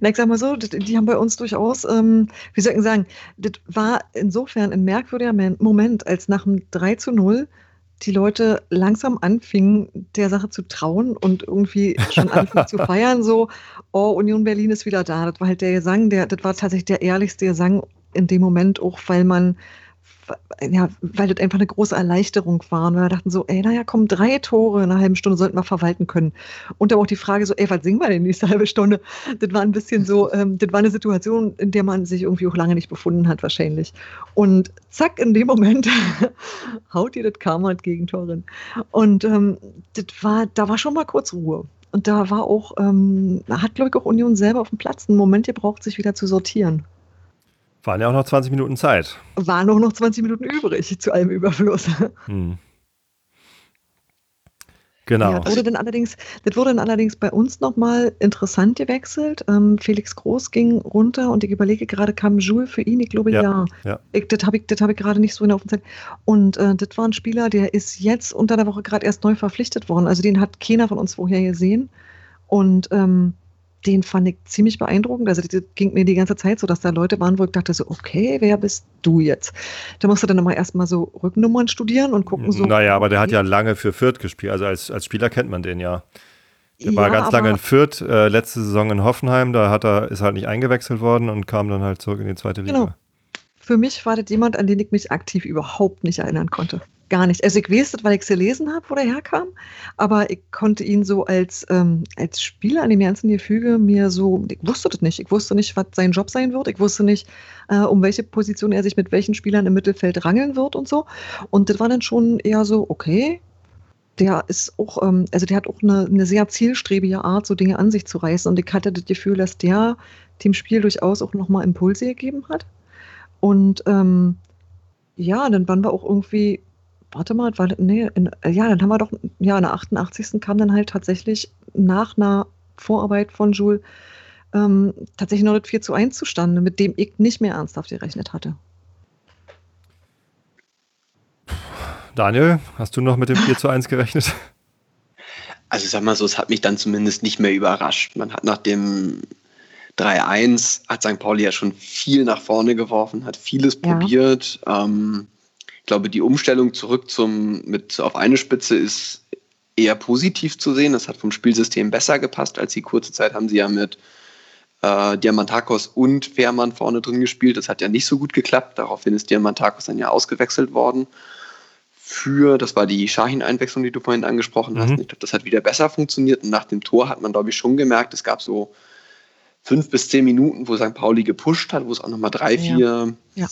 Na, ich sag mal so, die haben bei uns durchaus, ähm, wie soll ich sagen, das war insofern ein merkwürdiger Moment, als nach dem 3 zu 0 die Leute langsam anfingen, der Sache zu trauen und irgendwie schon anfingen zu feiern, so, oh, Union Berlin ist wieder da. Das war halt der Gesang, der, das war tatsächlich der ehrlichste Gesang in dem Moment, auch weil man ja, weil das einfach eine große Erleichterung war. Und wir dachten so, ey, naja, komm, drei Tore in einer halben Stunde sollten wir verwalten können. Und aber auch die Frage so, ey, was singen wir denn nächste halbe Stunde? Das war ein bisschen so, ähm, das war eine Situation, in der man sich irgendwie auch lange nicht befunden hat, wahrscheinlich. Und zack, in dem Moment haut ihr das Karma Gegentor rein. Und ähm, das war, da war schon mal kurz Ruhe. Und da war auch, ähm, hat, glaube ich, auch Union selber auf dem Platz einen Moment gebraucht, sich wieder zu sortieren. Waren ja auch noch 20 Minuten Zeit. Waren auch noch 20 Minuten übrig zu allem Überfluss. Hm. Genau. Ja, das, wurde dann allerdings, das wurde dann allerdings bei uns nochmal interessant gewechselt. Ähm, Felix Groß ging runter und ich überlege gerade, kam Jules für ihn? Ich glaube ja. ja. ja. Ich, das habe ich, hab ich gerade nicht so in der Offenzeit. Und äh, das war ein Spieler, der ist jetzt unter der Woche gerade erst neu verpflichtet worden. Also den hat keiner von uns vorher gesehen. Und ähm, den fand ich ziemlich beeindruckend. Also das ging mir die ganze Zeit so, dass da Leute waren, wo ich dachte so, okay, wer bist du jetzt? Da musst du dann immer erstmal so Rückennummern studieren und gucken so. Naja, aber der hat ja lange für Fürth gespielt. Also als, als Spieler kennt man den ja. Der ja, war ganz lange in Fürth, äh, letzte Saison in Hoffenheim, da hat er, ist halt nicht eingewechselt worden und kam dann halt zurück in die zweite Liga. Genau. Für mich war das jemand, an den ich mich aktiv überhaupt nicht erinnern konnte gar nicht. Also ich weiß das, weil ich es gelesen habe, wo der herkam, aber ich konnte ihn so als, ähm, als Spieler an dem ganzen Gefüge mir so, ich wusste das nicht. Ich wusste nicht, was sein Job sein wird. Ich wusste nicht, äh, um welche Position er sich mit welchen Spielern im Mittelfeld rangeln wird und so. Und das war dann schon eher so, okay, der ist auch, ähm, also der hat auch eine, eine sehr zielstrebige Art, so Dinge an sich zu reißen. Und ich hatte das Gefühl, dass der dem Spiel durchaus auch nochmal Impulse gegeben hat. Und ähm, ja, dann waren wir auch irgendwie warte mal, war, nee, in, ja, dann haben wir doch, ja, in der 88. kam dann halt tatsächlich nach einer Vorarbeit von Jules ähm, tatsächlich noch das 4 zu 1 zustande, mit dem ich nicht mehr ernsthaft gerechnet hatte. Daniel, hast du noch mit dem 4 zu 1 gerechnet? Also sag mal so, es hat mich dann zumindest nicht mehr überrascht. Man hat nach dem 3-1 hat St. Pauli ja schon viel nach vorne geworfen, hat vieles ja. probiert. Ähm, ich glaube, die Umstellung zurück zum mit auf eine Spitze ist eher positiv zu sehen. Das hat vom Spielsystem besser gepasst, als die kurze Zeit haben sie ja mit äh, Diamantakos und Fährmann vorne drin gespielt. Das hat ja nicht so gut geklappt. Daraufhin ist Diamantakos dann ja ausgewechselt worden. Für, das war die Shahin-Einwechslung, die du vorhin angesprochen mhm. hast. Ich glaube, das hat wieder besser funktioniert. Und nach dem Tor hat man, glaube ich, schon gemerkt, es gab so fünf bis zehn Minuten, wo St. Pauli gepusht hat, wo es auch nochmal drei, vier ja.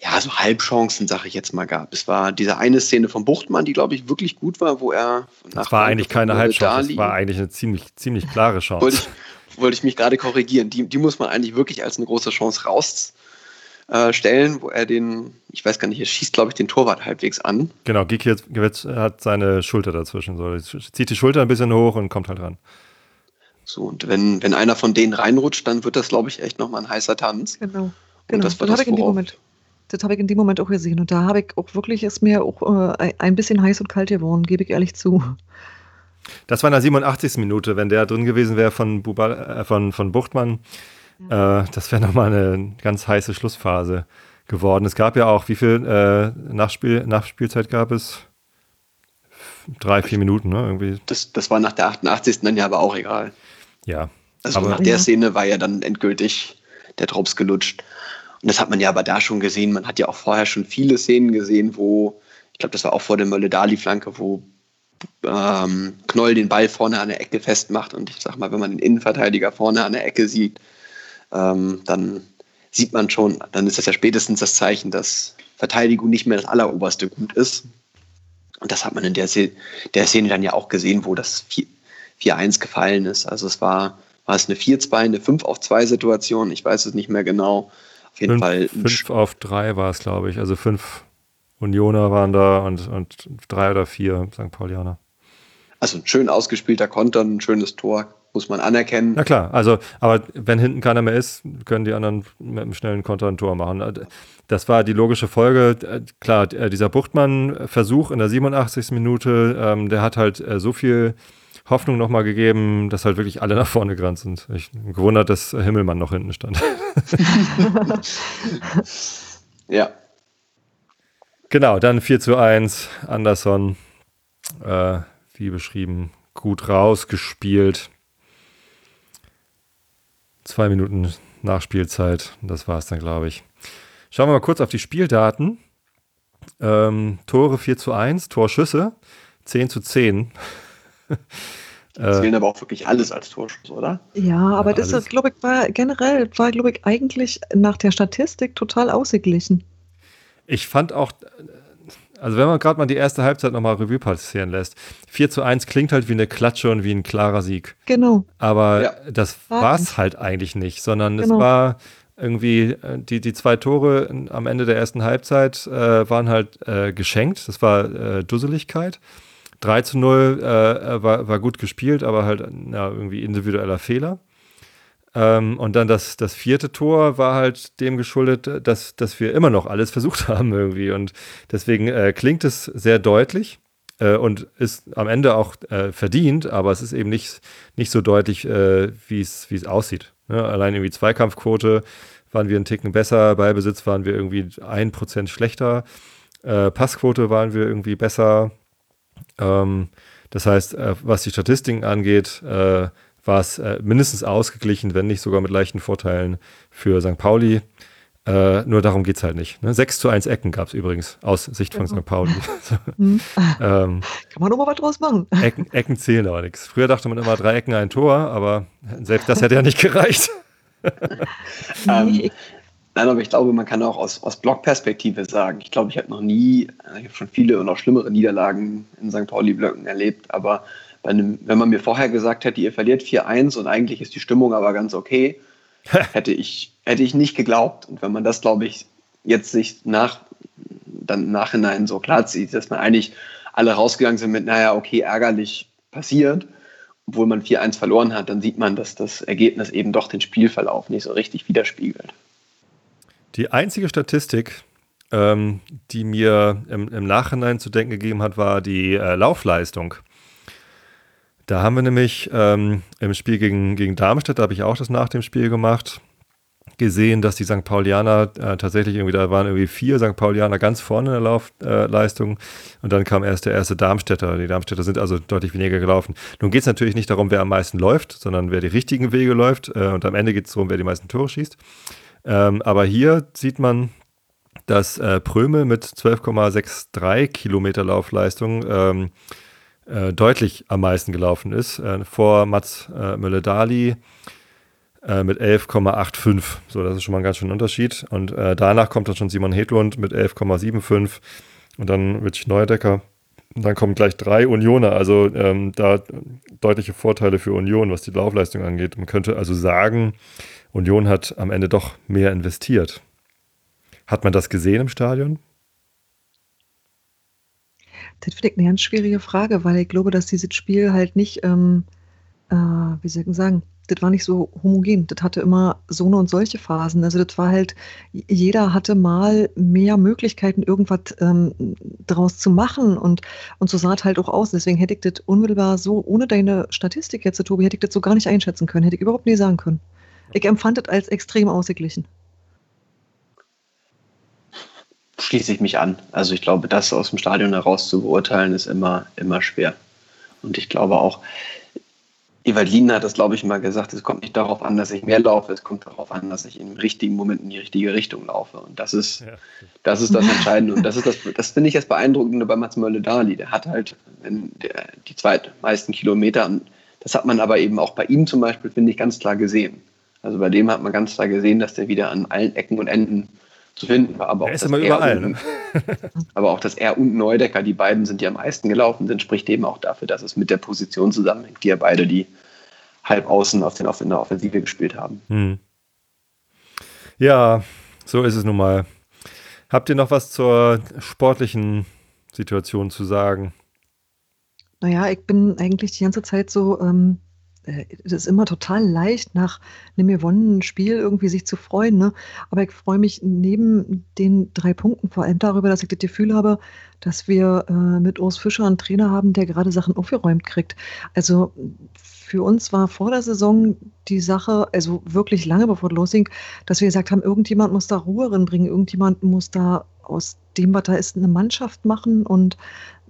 Ja so Halbchancen, sage ich jetzt mal, gab. Es war diese eine Szene von Buchtmann, die, glaube ich, wirklich gut war, wo er Das war eigentlich keine Halbchance, das war eigentlich eine ziemlich, ziemlich klare Chance. Wollte ich, wollte ich mich gerade korrigieren. Die, die muss man eigentlich wirklich als eine große Chance rausstellen, äh, wo er den, ich weiß gar nicht, er schießt, glaube ich, den Torwart halbwegs an. Genau, Gikiewicz hat seine Schulter dazwischen. So. Zieht die Schulter ein bisschen hoch und kommt halt ran. So, und wenn, wenn einer von denen reinrutscht, dann wird das, glaube ich, echt nochmal ein heißer Tanz. Genau. Und genau. das war das, ich in dem Moment das habe ich in dem Moment auch gesehen. Und da habe ich auch wirklich, ist mir auch äh, ein bisschen heiß und kalt geworden, gebe ich ehrlich zu. Das war in der 87. Minute, wenn der drin gewesen wäre von, äh, von, von Buchtmann. Ja. Äh, das wäre nochmal eine ganz heiße Schlussphase geworden. Es gab ja auch, wie viel äh, Nachspiel, Nachspielzeit gab es? Drei, vier Minuten, ne? Irgendwie. Das, das war nach der 88. dann ja aber auch egal. Ja. Also aber, nach der Szene war ja dann endgültig der Drops gelutscht. Und das hat man ja aber da schon gesehen. Man hat ja auch vorher schon viele Szenen gesehen, wo, ich glaube, das war auch vor der Mölle-Dali-Flanke, wo ähm, Knoll den Ball vorne an der Ecke festmacht. Und ich sag mal, wenn man den Innenverteidiger vorne an der Ecke sieht, ähm, dann sieht man schon, dann ist das ja spätestens das Zeichen, dass Verteidigung nicht mehr das alleroberste Gut ist. Und das hat man in der, der Szene dann ja auch gesehen, wo das 4-1 gefallen ist. Also es war, war es eine 4-2, eine 5 auf 2 Situation, ich weiß es nicht mehr genau. Auf jeden fünf, Fall. 5 auf 3 war es, glaube ich. Also 5 Unioner waren da und, und drei oder vier St. Paulianer. Also ein schön ausgespielter Konter, ein schönes Tor, muss man anerkennen. Na klar, also, aber wenn hinten keiner mehr ist, können die anderen mit einem schnellen Konter ein Tor machen. Das war die logische Folge. Klar, dieser Buchtmann-Versuch in der 87. Minute, ähm, der hat halt äh, so viel Hoffnung nochmal gegeben, dass halt wirklich alle nach vorne gerannt sind. Ich gewundert, dass Himmelmann noch hinten stand. ja. Genau, dann 4 zu 1, Anderson, äh, wie beschrieben, gut rausgespielt. Zwei Minuten Nachspielzeit, das war es dann, glaube ich. Schauen wir mal kurz auf die Spieldaten. Ähm, Tore 4 zu 1, Torschüsse 10 zu 10. zählen aber auch wirklich alles als Torschuss, oder? Ja, aber ja, das, ist, glaube ich, war generell, war, glaube ich, eigentlich nach der Statistik total ausgeglichen. Ich fand auch, also wenn man gerade mal die erste Halbzeit nochmal Revue passieren lässt, 4 zu 1 klingt halt wie eine Klatsche und wie ein klarer Sieg. Genau. Aber ja. das war es halt eigentlich nicht, sondern genau. es war irgendwie, äh, die, die zwei Tore am Ende der ersten Halbzeit äh, waren halt äh, geschenkt. Das war äh, Dusseligkeit. 3 zu 0 äh, war, war gut gespielt, aber halt ja, irgendwie individueller Fehler. Ähm, und dann das, das vierte Tor war halt dem geschuldet, dass, dass wir immer noch alles versucht haben irgendwie. Und deswegen äh, klingt es sehr deutlich äh, und ist am Ende auch äh, verdient, aber es ist eben nicht, nicht so deutlich, äh, wie es aussieht. Ne? Allein irgendwie Zweikampfquote waren wir einen Ticken besser, bei Besitz waren wir irgendwie ein Prozent schlechter, äh, Passquote waren wir irgendwie besser. Ähm, das heißt, äh, was die Statistiken angeht, war es äh, mindestens ausgeglichen, wenn nicht sogar mit leichten Vorteilen für St. Pauli. Äh, nur darum geht es halt nicht. Ne? 6 zu 1 Ecken gab es übrigens aus Sicht von St. Pauli. mhm. ähm, Kann man doch mal was draus machen. Ecken, Ecken zählen aber nichts. Früher dachte man immer drei Ecken ein Tor, aber selbst das hätte ja nicht gereicht. ähm, nein, aber ich glaube, man kann auch aus, aus Blockperspektive sagen. Ich glaube, ich habe noch nie, ich habe schon viele und auch schlimmere Niederlagen in St. Pauli-Blöcken erlebt, aber einem, wenn man mir vorher gesagt hätte, ihr verliert 4-1 und eigentlich ist die Stimmung aber ganz okay, hätte ich, hätte ich nicht geglaubt. Und wenn man das, glaube ich, jetzt sich nach, dann im Nachhinein so klar zieht, dass man eigentlich alle rausgegangen sind mit, naja, okay, ärgerlich passiert, obwohl man 4-1 verloren hat, dann sieht man, dass das Ergebnis eben doch den Spielverlauf nicht so richtig widerspiegelt. Die einzige Statistik, ähm, die mir im, im, Nachhinein zu denken gegeben hat, war die äh, Laufleistung. Da haben wir nämlich ähm, im Spiel gegen, gegen Darmstadt, da habe ich auch das nach dem Spiel gemacht, gesehen, dass die St. Paulianer äh, tatsächlich irgendwie, da waren irgendwie vier St. Paulianer ganz vorne in der Laufleistung äh, und dann kam erst der erste Darmstädter. Die Darmstädter sind also deutlich weniger gelaufen. Nun geht es natürlich nicht darum, wer am meisten läuft, sondern wer die richtigen Wege läuft äh, und am Ende geht es darum, wer die meisten Tore schießt. Ähm, aber hier sieht man, dass äh, Prömel mit 12,63 Kilometer Laufleistung ähm, äh, deutlich am meisten gelaufen ist. Äh, vor Mats äh, Mölle-Dali äh, mit 11,85. So, das ist schon mal ein ganz schöner Unterschied. Und äh, danach kommt dann schon Simon Hedlund mit 11,75 und dann Rich Neudecker. Und dann kommen gleich drei Unioner, also ähm, da deutliche Vorteile für Union, was die Laufleistung angeht. Man könnte also sagen, Union hat am Ende doch mehr investiert. Hat man das gesehen im Stadion? Das finde ich eine ganz schwierige Frage, weil ich glaube, dass dieses Spiel halt nicht, ähm, äh, wie soll ich sagen, das war nicht so homogen. Das hatte immer so eine und solche Phasen. Also das war halt, jeder hatte mal mehr Möglichkeiten, irgendwas ähm, draus zu machen und, und so sah es halt auch aus. Deswegen hätte ich das unmittelbar so, ohne deine Statistik jetzt, Tobi, hätte ich das so gar nicht einschätzen können, hätte ich überhaupt nie sagen können. Ich empfand das als extrem ausgeglichen schließe ich mich an. Also ich glaube, das aus dem Stadion heraus zu beurteilen, ist immer, immer schwer. Und ich glaube auch, Evalin hat das, glaube ich, mal gesagt, es kommt nicht darauf an, dass ich mehr laufe, es kommt darauf an, dass ich im richtigen Moment in die richtige Richtung laufe. Und das ist, ja. das, ist das Entscheidende. Und das ist das, das finde ich das Beeindruckende bei Mats Mölle-Dali. Der hat halt der, die zweitmeisten Kilometer. Das hat man aber eben auch bei ihm zum Beispiel, finde ich, ganz klar gesehen. Also bei dem hat man ganz klar gesehen, dass der wieder an allen Ecken und Enden zu finden war. Aber er ist immer überall. Und, ne? aber auch, dass er und Neudecker, die beiden sind, die am meisten gelaufen sind, spricht eben auch dafür, dass es mit der Position zusammenhängt, die ja beide die halb außen auf, den, auf in der Offensive gespielt haben. Hm. Ja, so ist es nun mal. Habt ihr noch was zur sportlichen Situation zu sagen? Naja, ich bin eigentlich die ganze Zeit so ähm, äh, es ist immer total leicht, nach einem gewonnenen Spiel irgendwie sich zu freuen. Ne? Aber ich freue mich neben den drei Punkten vor allem darüber, dass ich das Gefühl habe, dass wir äh, mit Urs Fischer einen Trainer haben, der gerade Sachen aufgeräumt kriegt. Also für uns war vor der Saison die Sache, also wirklich lange bevor es losging, dass wir gesagt haben, irgendjemand muss da Ruhe reinbringen, irgendjemand muss da aus dem, was da ist, eine Mannschaft machen und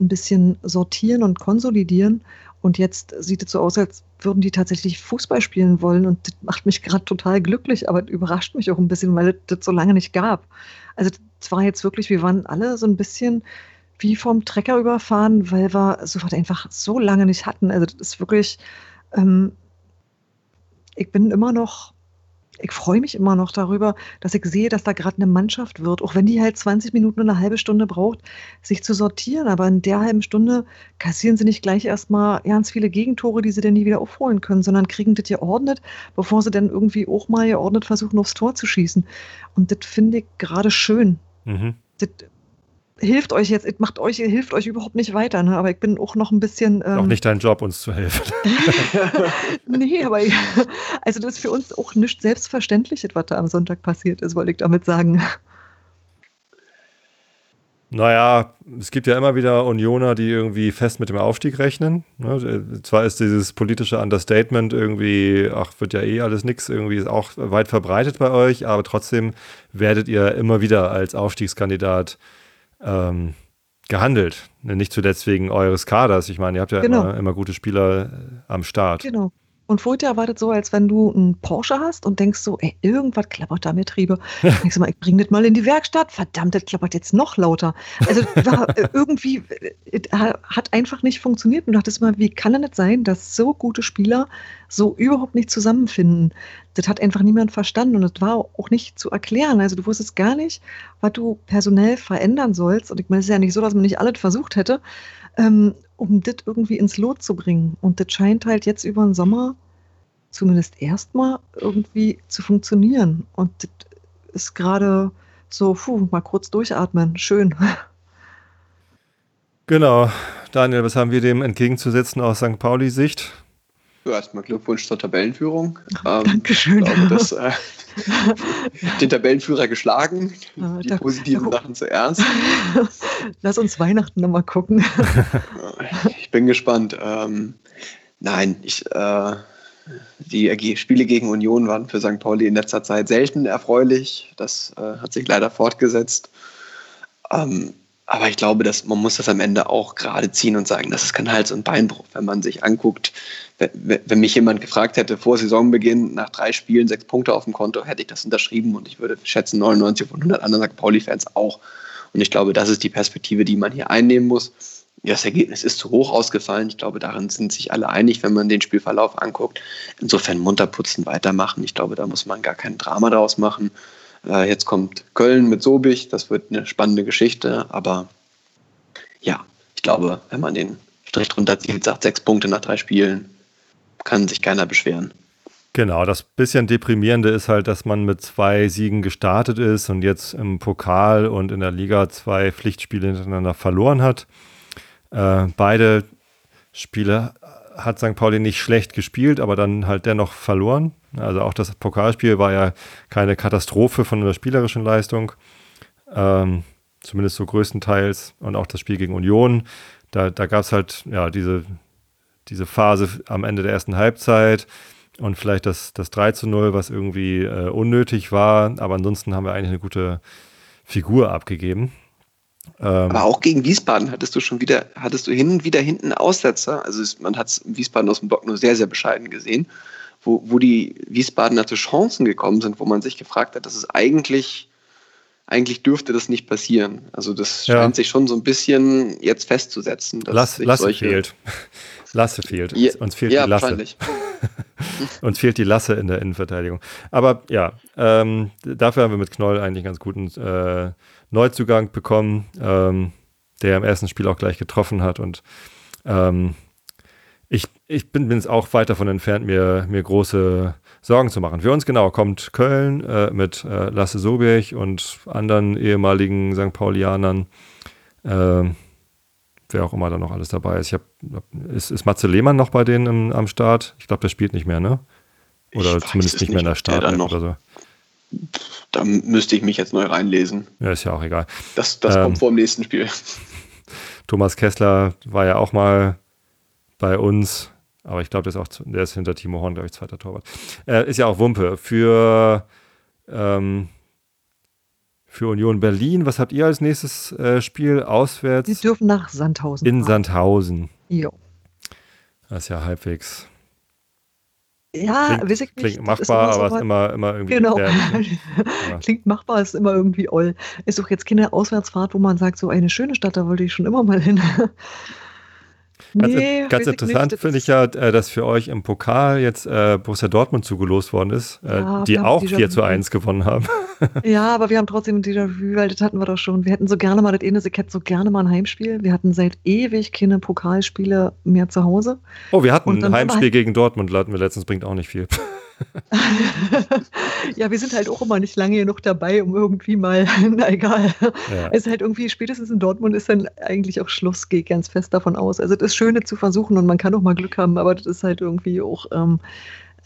ein bisschen sortieren und konsolidieren. Und jetzt sieht es so aus, als würden die tatsächlich Fußball spielen wollen. Und das macht mich gerade total glücklich, aber überrascht mich auch ein bisschen, weil es das so lange nicht gab. Also es war jetzt wirklich, wir waren alle so ein bisschen wie vom Trecker überfahren, weil wir sowas einfach so lange nicht hatten. Also das ist wirklich, ähm, ich bin immer noch ich freue mich immer noch darüber, dass ich sehe, dass da gerade eine Mannschaft wird, auch wenn die halt 20 Minuten oder eine halbe Stunde braucht, sich zu sortieren. Aber in der halben Stunde kassieren sie nicht gleich erstmal ganz viele Gegentore, die sie dann nie wieder aufholen können, sondern kriegen das geordnet, bevor sie dann irgendwie auch mal geordnet versuchen, aufs Tor zu schießen. Und das finde ich gerade schön. Mhm. Das hilft euch jetzt, macht euch, hilft euch überhaupt nicht weiter, ne? aber ich bin auch noch ein bisschen. Ähm, auch nicht dein Job, uns zu helfen. nee, aber ich, also das ist für uns auch nicht selbstverständlich, was da am Sonntag passiert ist, wollte ich damit sagen. Naja, es gibt ja immer wieder Unioner, die irgendwie fest mit dem Aufstieg rechnen. Ne? Zwar ist dieses politische Understatement irgendwie, ach, wird ja eh alles nix, irgendwie ist auch weit verbreitet bei euch, aber trotzdem werdet ihr immer wieder als Aufstiegskandidat ähm, gehandelt. Nicht zuletzt wegen eures Kaders. Ich meine, ihr habt ja genau. immer, immer, gute Spieler äh, am Start. Genau. Und vorher erwartet so, als wenn du einen Porsche hast und denkst so, ey, irgendwas klappert da mit Triebe. denkst du mal, ich bring das mal in die Werkstatt. Verdammt, das klappert jetzt noch lauter. Also war, äh, irgendwie äh, hat einfach nicht funktioniert. Und du dachtest mal, wie kann denn das sein, dass so gute Spieler so überhaupt nicht zusammenfinden? Das hat einfach niemand verstanden und das war auch nicht zu erklären. Also du wusstest gar nicht, was du personell verändern sollst. Und ich meine, es ist ja nicht so, dass man nicht alles versucht hätte. Ähm, um das irgendwie ins Lot zu bringen. Und das scheint halt jetzt über den Sommer zumindest erstmal irgendwie zu funktionieren. Und das ist gerade so, puh, mal kurz durchatmen. Schön. Genau. Daniel, was haben wir dem entgegenzusetzen aus St. Pauli-Sicht? Ja, erstmal Glückwunsch zur Tabellenführung. Ähm, Dankeschön. Ich glaube, das, äh, den Tabellenführer geschlagen. Die positiven Sachen zuerst. Lass uns Weihnachten nochmal gucken. ich bin gespannt. Ähm, nein, ich, äh, die Spiele gegen Union waren für St. Pauli in letzter Zeit selten erfreulich. Das äh, hat sich leider fortgesetzt. Ähm, aber ich glaube, dass man muss das am Ende auch gerade ziehen und sagen, das ist kein Hals- und Beinbruch. Wenn man sich anguckt, wenn, mich jemand gefragt hätte vor Saisonbeginn nach drei Spielen sechs Punkte auf dem Konto, hätte ich das unterschrieben und ich würde schätzen 99 von 100 anderen St. Pauli-Fans auch. Und ich glaube, das ist die Perspektive, die man hier einnehmen muss. Das Ergebnis ist zu hoch ausgefallen. Ich glaube, darin sind sich alle einig, wenn man den Spielverlauf anguckt. Insofern munter putzen, weitermachen. Ich glaube, da muss man gar kein Drama draus machen. Äh, jetzt kommt Köln mit Sobich, das wird eine spannende Geschichte, aber ja, ich glaube, wenn man den Strich drunter zieht, sagt sechs Punkte nach drei Spielen, kann sich keiner beschweren. Genau, das bisschen deprimierende ist halt, dass man mit zwei Siegen gestartet ist und jetzt im Pokal und in der Liga zwei Pflichtspiele hintereinander verloren hat. Äh, beide Spiele hat St. Pauli nicht schlecht gespielt, aber dann halt dennoch verloren. Also auch das Pokalspiel war ja keine Katastrophe von der spielerischen Leistung, ähm, zumindest so größtenteils. Und auch das Spiel gegen Union, da, da gab es halt ja diese, diese Phase am Ende der ersten Halbzeit und vielleicht das, das 3 zu 0, was irgendwie äh, unnötig war. Aber ansonsten haben wir eigentlich eine gute Figur abgegeben. Ähm, Aber auch gegen Wiesbaden hattest du schon wieder, hattest du hin und wieder hinten Aussetzer. Also es, man hat es Wiesbaden aus dem Block nur sehr, sehr bescheiden gesehen, wo, wo die Wiesbadener zu Chancen gekommen sind, wo man sich gefragt hat, das ist eigentlich, eigentlich dürfte das nicht passieren. Also das ja. scheint sich schon so ein bisschen jetzt festzusetzen. Lass, Lasse fehlt. Lasse fehlt. Ja, Uns fehlt ja, die Lasse. Uns fehlt die Lasse in der Innenverteidigung. Aber ja, ähm, dafür haben wir mit Knoll eigentlich einen ganz guten äh, Neuzugang bekommen, ähm, der im ersten Spiel auch gleich getroffen hat. Und ähm, ich, ich bin, jetzt auch weit davon entfernt, mir, mir große Sorgen zu machen. Für uns genau kommt Köln äh, mit äh, Lasse Sobiech und anderen ehemaligen St. Paulianern. Äh, wer auch immer da noch alles dabei ist. Ich hab, ist, ist Matze Lehmann noch bei denen im, am Start? Ich glaube, der spielt nicht mehr, ne? Oder zumindest nicht mehr in der Start oder so. Da müsste ich mich jetzt neu reinlesen. Ja, ist ja auch egal. Das, das ähm, kommt vor dem nächsten Spiel. Thomas Kessler war ja auch mal bei uns, aber ich glaube, der ist auch der ist hinter Timo Horn, glaube ich, zweiter Torwart. Äh, ist ja auch Wumpe. Für, ähm, für Union Berlin, was habt ihr als nächstes äh, Spiel auswärts? Sie dürfen nach Sandhausen. In Sandhausen. Jo. Das ist ja halbwegs ja, klingt, weiß ich nicht. Klingt machbar, aber es ist immer, immer irgendwie. Genau. klingt machbar, ist immer irgendwie oll. Ist doch jetzt keine Auswärtsfahrt, wo man sagt, so eine schöne Stadt, da wollte ich schon immer mal hin. Ganz, nee, ganz interessant finde ich ja, äh, dass für euch im Pokal jetzt äh, Borussia Dortmund zugelost worden ist, äh, ja, die auch 4 zu 1 gewonnen haben. ja, aber wir haben trotzdem ein Déjà-vu, weil das hatten wir doch schon. Wir hätten so gerne mal, das Ende, ich hätte so gerne mal ein Heimspiel. Wir hatten seit ewig keine Pokalspiele mehr zu Hause. Oh, wir hatten ein Heimspiel halt gegen Dortmund, hatten wir letztens, bringt auch nicht viel. ja, wir sind halt auch immer nicht lange genug dabei, um irgendwie mal, na egal. Ja. Es ist halt irgendwie, spätestens in Dortmund ist dann eigentlich auch Schluss, gehe ganz fest davon aus. Also das ist Schöne zu versuchen und man kann auch mal Glück haben, aber das ist halt irgendwie auch ähm,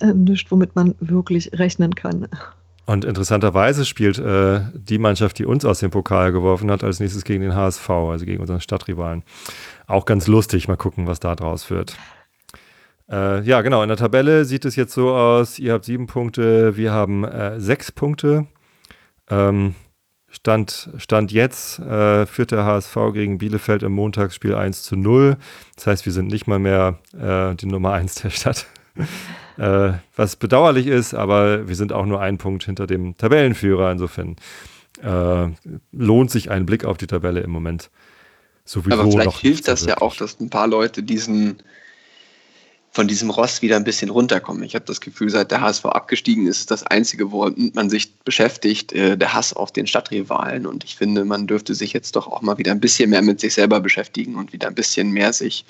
äh, nichts, womit man wirklich rechnen kann. Und interessanterweise spielt äh, die Mannschaft, die uns aus dem Pokal geworfen hat, als nächstes gegen den HSV, also gegen unseren Stadtrivalen. Auch ganz lustig, mal gucken, was da draus wird. Äh, ja, genau. In der Tabelle sieht es jetzt so aus: Ihr habt sieben Punkte, wir haben äh, sechs Punkte. Ähm, Stand, Stand jetzt äh, führt der HSV gegen Bielefeld im Montagsspiel 1 zu 0. Das heißt, wir sind nicht mal mehr äh, die Nummer 1 der Stadt. äh, was bedauerlich ist, aber wir sind auch nur ein Punkt hinter dem Tabellenführer. Insofern äh, lohnt sich ein Blick auf die Tabelle im Moment sowieso. Aber vielleicht hilft das ja auch, dass ein paar Leute diesen von diesem Ross wieder ein bisschen runterkommen. Ich habe das Gefühl, seit der HSV abgestiegen ist, ist das Einzige, wo man sich beschäftigt, äh, der Hass auf den Stadtrivalen. Und ich finde, man dürfte sich jetzt doch auch mal wieder ein bisschen mehr mit sich selber beschäftigen und wieder ein bisschen mehr sich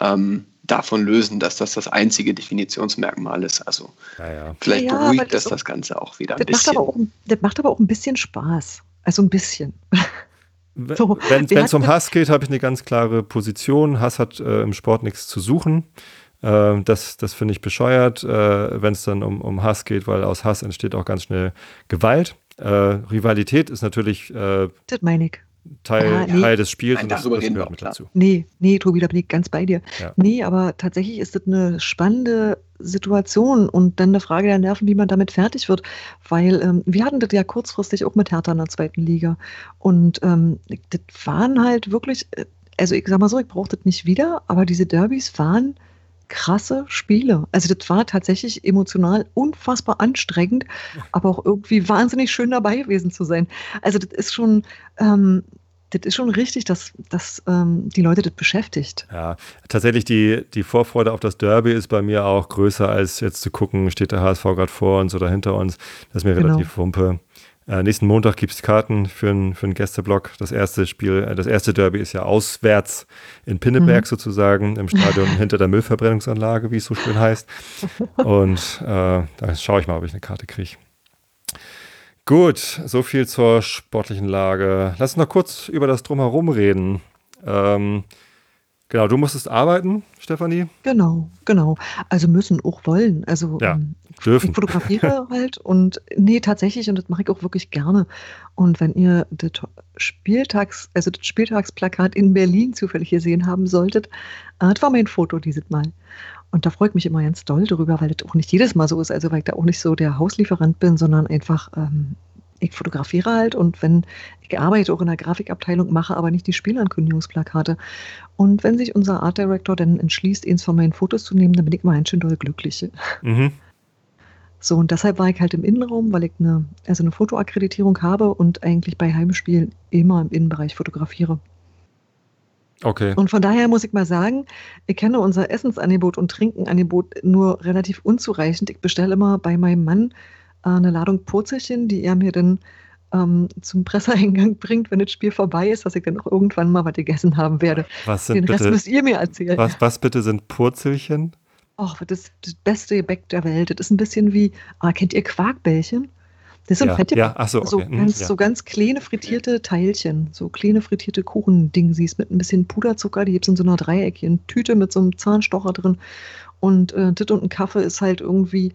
ähm, davon lösen, dass das das einzige Definitionsmerkmal ist. Also ja, ja. vielleicht ja, beruhigt das, das, das Ganze auch wieder ein das bisschen. Macht auch, das macht aber auch ein bisschen Spaß. Also ein bisschen. So, Wenn es um Hass geht, habe ich eine ganz klare Position. Hass hat äh, im Sport nichts zu suchen. Äh, das das finde ich bescheuert, äh, wenn es dann um, um Hass geht, weil aus Hass entsteht auch ganz schnell Gewalt. Äh, Rivalität ist natürlich äh, das meine ich. Teil, ah, nee. Teil des Spiels Nein, und das, das gehört mit dazu. Nee, nee, Tobi, da bin ich ganz bei dir. Ja. Nee, aber tatsächlich ist das eine spannende Situation und dann eine Frage der Nerven, wie man damit fertig wird. Weil ähm, wir hatten das ja kurzfristig auch mit Hertha in der zweiten Liga. Und ähm, das waren halt wirklich, äh, also ich sag mal so, ich brauchte das nicht wieder, aber diese Derbys waren krasse Spiele. Also das war tatsächlich emotional unfassbar anstrengend, aber auch irgendwie wahnsinnig schön dabei gewesen zu sein. Also das ist schon, ähm, das ist schon richtig, dass, dass ähm, die Leute das beschäftigt. Ja, tatsächlich die, die Vorfreude auf das Derby ist bei mir auch größer, als jetzt zu gucken, steht der HSV gerade vor uns oder hinter uns. Das ist mir genau. relativ wumpe. Äh, nächsten Montag gibt es Karten für einen für Gästeblock. Das erste Spiel, äh, das erste Derby ist ja auswärts in Pinneberg mhm. sozusagen, im Stadion hinter der Müllverbrennungsanlage, wie es so schön heißt. Und äh, da schaue ich mal, ob ich eine Karte kriege. Gut, so viel zur sportlichen Lage. Lass uns noch kurz über das Drumherum reden. Ähm, Genau, du musstest arbeiten, Stefanie? Genau, genau. Also müssen auch wollen. Also ja, ähm, dürfen. ich fotografiere halt und nee, tatsächlich, und das mache ich auch wirklich gerne. Und wenn ihr das Spieltags, also das Spieltagsplakat in Berlin zufällig gesehen haben solltet, äh, das war mein Foto dieses Mal. Und da freue ich mich immer ganz doll drüber, weil das auch nicht jedes Mal so ist. Also weil ich da auch nicht so der Hauslieferant bin, sondern einfach ähm, ich fotografiere halt und wenn ich arbeite auch in der Grafikabteilung, mache aber nicht die Spielankündigungsplakate. Und wenn sich unser Art Director dann entschließt, eins von meinen Fotos zu nehmen, dann bin ich mal ein schön doll glücklich. Mhm. So, und deshalb war ich halt im Innenraum, weil ich eine, also eine Fotoakkreditierung habe und eigentlich bei Heimspielen immer im Innenbereich fotografiere. Okay. Und von daher muss ich mal sagen, ich kenne unser Essensangebot und Trinkenangebot nur relativ unzureichend. Ich bestelle immer bei meinem Mann eine Ladung Purzelchen, die er mir dann ähm, zum Presseeingang bringt, wenn das Spiel vorbei ist, dass ich dann auch irgendwann mal was gegessen haben werde. Was sind Den bitte, Rest müsst ihr mir erzählen. Was, was bitte sind Purzelchen? Ach, das ist das beste Gebäck der Welt. Das ist ein bisschen wie, ah, kennt ihr Quarkbällchen? Das sind ja, fette, ja, ach so, okay. so, ganz, ja. so ganz kleine frittierte Teilchen, so kleine frittierte Kuchendingsies mit ein bisschen Puderzucker. Die gibt es in so einer dreieckigen Tüte mit so einem Zahnstocher drin. Und äh, das und ein Kaffee ist halt irgendwie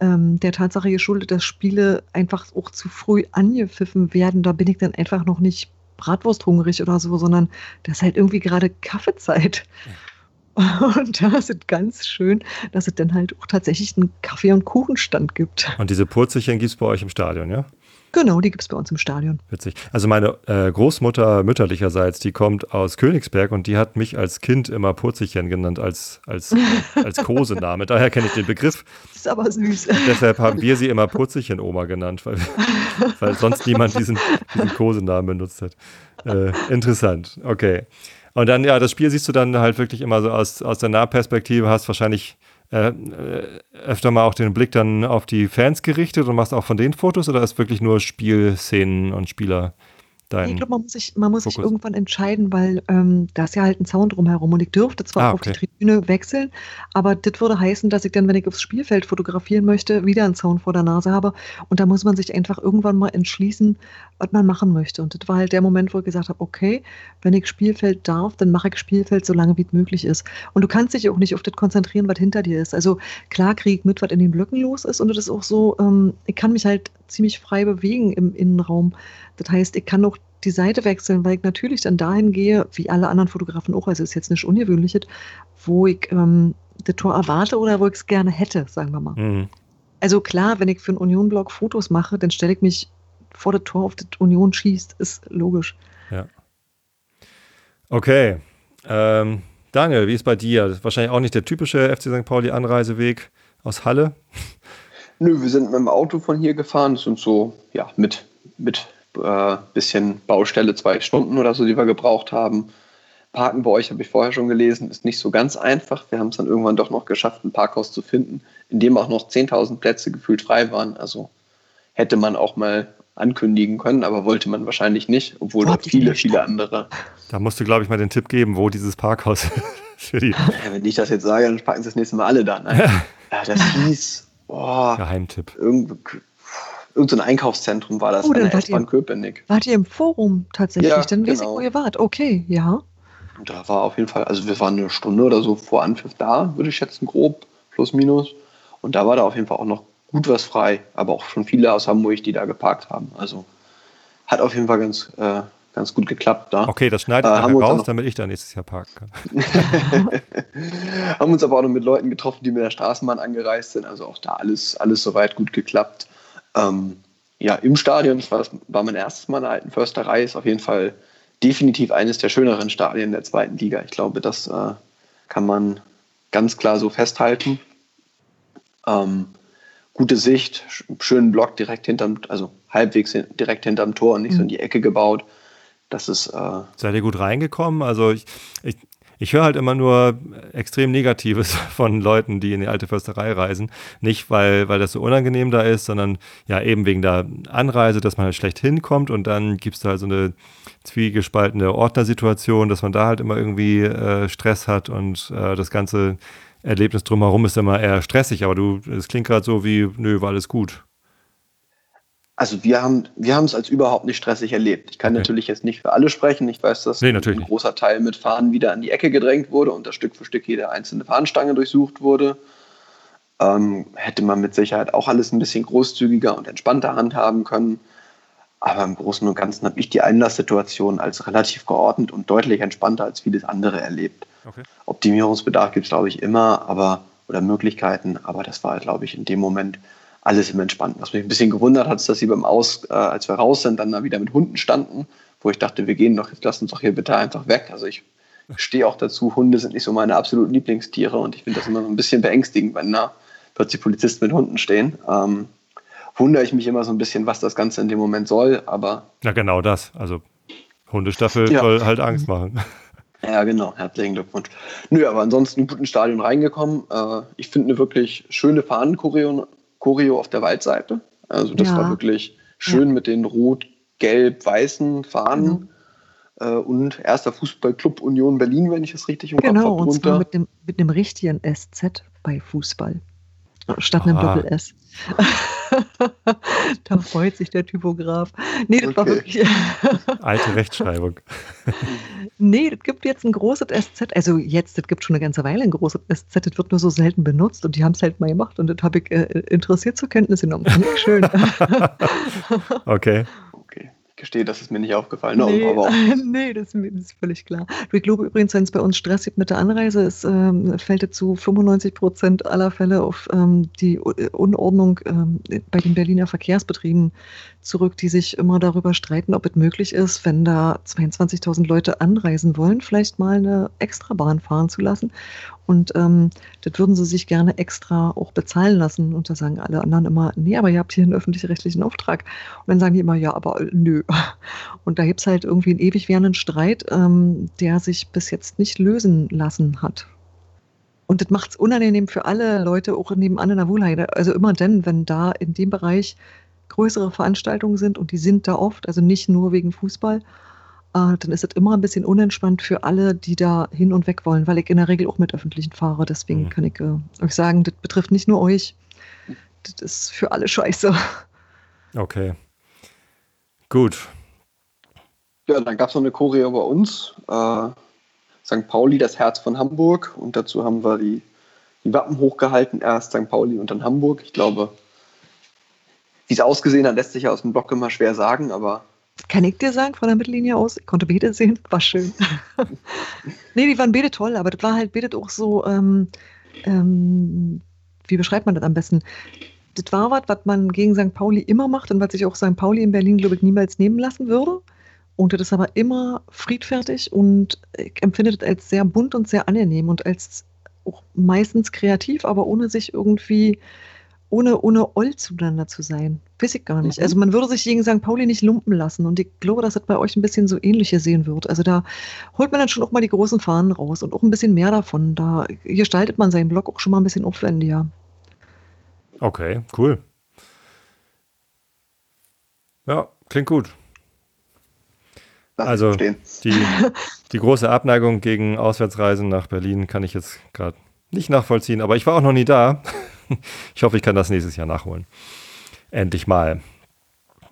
ähm, der Tatsache geschuldet, dass Spiele einfach auch zu früh angepfiffen werden. Da bin ich dann einfach noch nicht bratwursthungrig oder so, sondern das ist halt irgendwie gerade Kaffeezeit. Und da ist es ganz schön, dass es dann halt auch tatsächlich einen Kaffee- und Kuchenstand gibt. Und diese Purzelchen gibt es bei euch im Stadion, ja? Genau, die gibt es bei uns im Stadion. Witzig. Also meine äh, Großmutter mütterlicherseits, die kommt aus Königsberg und die hat mich als Kind immer Purzelchen genannt, als, als, als Kosename. Daher kenne ich den Begriff. Das ist aber süß. Und deshalb haben wir sie immer Purzelchen-Oma genannt, weil, weil sonst niemand diesen, diesen Kosenamen benutzt hat. Äh, interessant, okay. Und dann, ja, das Spiel siehst du dann halt wirklich immer so aus, aus der Nahperspektive, hast wahrscheinlich äh, öfter mal auch den Blick dann auf die Fans gerichtet und machst auch von denen Fotos oder ist wirklich nur Spielszenen und Spieler dein Ich glaube, man muss sich, man muss sich irgendwann entscheiden, weil ähm, da ist ja halt ein Zaun drumherum und ich dürfte zwar Ah, auch auf die okay. Tribüne wechseln, aber das würde heißen, dass ich dann, wenn ich aufs Spielfeld fotografieren möchte, wieder einen Zaun vor der Nase habe und da muss man sich einfach irgendwann mal entschließen, was man machen möchte. Und das war halt der Moment, wo ich gesagt habe, okay, wenn ich Spielfeld darf, dann mache ich Spielfeld so lange, wie es möglich ist. Und du kannst dich auch nicht auf das konzentrieren, was hinter dir ist. Also klar kriege ich mit, was in den Blöcken los ist und das ist auch so, ähm, ich kann mich halt ziemlich frei bewegen im Innenraum. Das heißt, ich kann auch die Seite wechseln, weil ich natürlich dann dahin gehe, wie alle anderen Fotografen auch, also ist jetzt nicht ungewöhnliches, wo ich ähm, das Tor erwarte oder wo ich es gerne hätte, sagen wir mal. Mhm. Also klar, wenn ich für einen Union-Blog Fotos mache, dann stelle ich mich vor das Tor, auf das Union schießt, ist logisch. Okay. Ähm, Daniel, wie ist bei dir? Das ist wahrscheinlich auch nicht der typische FC St. Pauli-Anreiseweg aus Halle. Nö, wir sind mit dem Auto von hier gefahren. Das sind so, ja, mit, mit äh, bisschen Baustelle zwei Stunden oder so, die wir gebraucht haben. Parken bei euch, habe ich vorher schon gelesen, ist nicht so ganz einfach. Wir haben es dann irgendwann doch noch geschafft, ein Parkhaus zu finden, in dem auch noch 10.000 Plätze gefühlt frei waren. Also hätte man auch mal ankündigen können, aber wollte man wahrscheinlich nicht, obwohl ihr viele, viele andere. Da musst du, glaube ich, mal den Tipp geben, wo dieses Parkhaus für die Ja, wenn ich das jetzt sage, dann packen sie das nächste Mal alle da. Nein. Ja, das hieß, oh, Geheimtipp. irgend so ein Einkaufszentrum war das Oh, an dann wart ihr- Köpenick. Wart ihr im Forum tatsächlich? Ja, dann weiß ich, genau. wo ihr wart. Okay, ja. Und da war auf jeden Fall, also wir waren eine Stunde oder so vor Anpfiff da, würde ich schätzen, grob, plus minus. Und da war da auf jeden Fall auch noch gut was frei, aber auch schon viele aus Hamburg, die da geparkt haben. Also hat auf jeden Fall ganz, äh, ganz gut geklappt da. Okay, das schneidet Äh, dann raus, damit ich da nächstes Jahr parken kann. haben uns aber auch noch mit Leuten getroffen, die mit der Straßenbahn angereist sind. Also auch da alles, alles soweit gut geklappt. Ähm, ja, im Stadion, das war, das war mein erstes Mal in der alten Försterei, ist auf jeden Fall definitiv eines der schöneren Stadien der zweiten Liga. Ich glaube, das äh, kann man ganz klar so festhalten. Ähm, gute Sicht, sch- schönen Block direkt hinterm, also halbwegs hin, direkt hinterm Tor und nicht so in die Ecke gebaut. Das ist äh, Seid ihr gut reingekommen? Also ich, ich, ich höre halt immer nur extrem Negatives von Leuten, die in die alte Försterei reisen. Nicht, weil, weil das so unangenehm da ist, sondern ja eben wegen der Anreise, dass man halt schlecht hinkommt und dann gibt es da halt so eine zwiegespaltene Ordnersituation, dass man da halt immer irgendwie äh, Stress hat und äh, das ganze Erlebnis drumherum ist immer eher stressig. Aber du, es klingt gerade so wie, nö, war alles gut. Also wir haben wir haben es als überhaupt nicht stressig erlebt. Ich kann Okay. natürlich jetzt nicht für alle sprechen. Ich weiß, dass Nee, ein großer Teil mit Fahnen wieder an die Ecke gedrängt wurde und dass Stück für Stück jede einzelne Fahnenstange durchsucht wurde. Ähm, hätte man mit Sicherheit auch alles ein bisschen großzügiger und entspannter handhaben können. Aber im Großen und Ganzen habe ich die Einlasssituation als relativ geordnet und deutlich entspannter als vieles andere erlebt. Okay. Optimierungsbedarf gibt es, glaube ich, immer, aber oder Möglichkeiten, aber das war, glaube ich, in dem Moment alles im Entspannten. Was mich ein bisschen gewundert hat, ist, dass sie beim Aus, äh, als wir raus sind, dann da wieder mit Hunden standen, wo ich dachte, wir gehen doch, jetzt lass uns doch hier bitte einfach weg. Also ich stehe auch dazu, Hunde sind nicht so meine absoluten Lieblingstiere und ich finde das immer so ein bisschen beängstigend, wenn da plötzlich Polizisten mit Hunden stehen. Ähm, wundere ich mich immer so ein bisschen, was das Ganze in dem Moment soll, aber. Ja, genau das. Also Hundestaffel ja. soll halt Angst machen. Ja, genau. Herzlichen Glückwunsch. Nö, aber ansonsten gut ins Stadion reingekommen. Äh, ich finde eine wirklich schöne Fahnenchoreo Choreo auf der Waldseite. Also das ja. war wirklich schön ja. mit den rot-gelb-weißen Fahnen. Genau. Äh, und erster Fußballclub Union Berlin, wenn ich es richtig im genau, Kopf habe. Genau, und zwar mit dem, mit dem richtigen SZ bei Fußball. Statt einem Doppel-S. da freut sich der Typograf. Nee, das okay. war wirklich. Alte Rechtschreibung. nee, das gibt jetzt ein großes SZ. Also jetzt, das gibt schon eine ganze Weile ein großes SZ. Das wird nur so selten benutzt und die haben es halt mal gemacht und das habe ich äh, interessiert zur Kenntnis genommen. Fand ich schön. okay gestehe, das ist mir nicht aufgefallen. No, nee, aber nee das, ist, das ist völlig klar. Ich glaube übrigens, wenn es bei uns Stress gibt mit der Anreise, es ähm, fällt es zu 95 Prozent aller Fälle auf ähm, die Unordnung ähm, bei den Berliner Verkehrsbetrieben zurück, die sich immer darüber streiten, ob es möglich ist, wenn da 22.000 Leute anreisen wollen, vielleicht mal eine Extrabahn fahren zu lassen. Und ähm, das würden sie sich gerne extra auch bezahlen lassen. Und da sagen alle anderen immer, nee, aber ihr habt hier einen öffentlich-rechtlichen Auftrag. Und dann sagen die immer, ja, aber äh, nö. Und da gibt es halt irgendwie einen ewig währenden Streit, ähm, der sich bis jetzt nicht lösen lassen hat. Und das macht es unangenehm für alle Leute, auch nebenan in der Wohlheide. Also immer dann, wenn da in dem Bereich größere Veranstaltungen sind und die sind da oft, also nicht nur wegen Fußball, äh, dann ist es immer ein bisschen unentspannt für alle, die da hin und weg wollen, weil ich in der Regel auch mit öffentlichen fahre. Deswegen mhm. kann ich äh, euch sagen, das betrifft nicht nur euch. Das ist für alle scheiße. Okay. Gut. Ja, dann gab es noch eine Choreo bei uns. Äh, St. Pauli, das Herz von Hamburg. Und dazu haben wir die, die Wappen hochgehalten. Erst St. Pauli und dann Hamburg. Ich glaube, wie es ausgesehen hat, lässt sich ja aus dem Block immer schwer sagen, aber kann ich dir sagen, von der Mittellinie aus, ich konnte beide sehen, war schön. nee, die waren beide toll, aber das war halt beide auch so, ähm, ähm, wie beschreibt man das am besten? Das war was, was man gegen St. Pauli immer macht und was sich auch St. Pauli in Berlin, glaube ich, niemals nehmen lassen würde. Und das ist aber immer friedfertig und ich empfinde das als sehr bunt und sehr angenehm und als auch meistens kreativ, aber ohne sich irgendwie ohne, ohne Oll zueinander zu sein. Weiß ich gar nicht. Mhm. Also man würde sich gegen St. Pauli nicht lumpen lassen und ich glaube, dass das bei euch ein bisschen so ähnlich sehen wird. Also da holt man dann schon auch mal die großen Fahnen raus und auch ein bisschen mehr davon. Da gestaltet man seinen Blog auch schon mal ein bisschen aufwendiger. Okay, cool. Ja, klingt gut. Lass also die, die große Abneigung gegen Auswärtsreisen nach Berlin kann ich jetzt gerade nicht nachvollziehen, aber ich war auch noch nie da. ich hoffe, ich kann das nächstes Jahr nachholen. Endlich mal.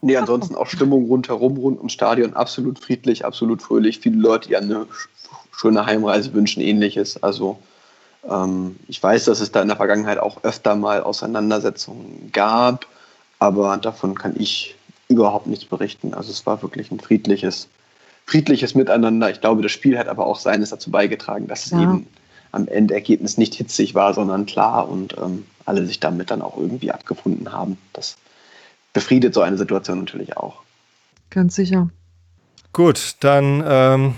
Nee, ansonsten auch Stimmung rundherum, rund ums Stadion, absolut friedlich, absolut fröhlich. Viele Leute, die eine schöne Heimreise wünschen, ähnliches. Also ähm, ich weiß, dass es da in der Vergangenheit auch öfter mal Auseinandersetzungen gab, aber davon kann ich überhaupt nichts berichten. Also es war wirklich ein friedliches, friedliches Miteinander. Ich glaube, das Spiel hat aber auch seines dazu beigetragen, dass es ja. eben am Endergebnis nicht hitzig war, sondern klar und ähm, alle sich damit dann auch irgendwie abgefunden haben. Das befriedet so eine Situation natürlich auch. Ganz sicher. Gut, dann ähm,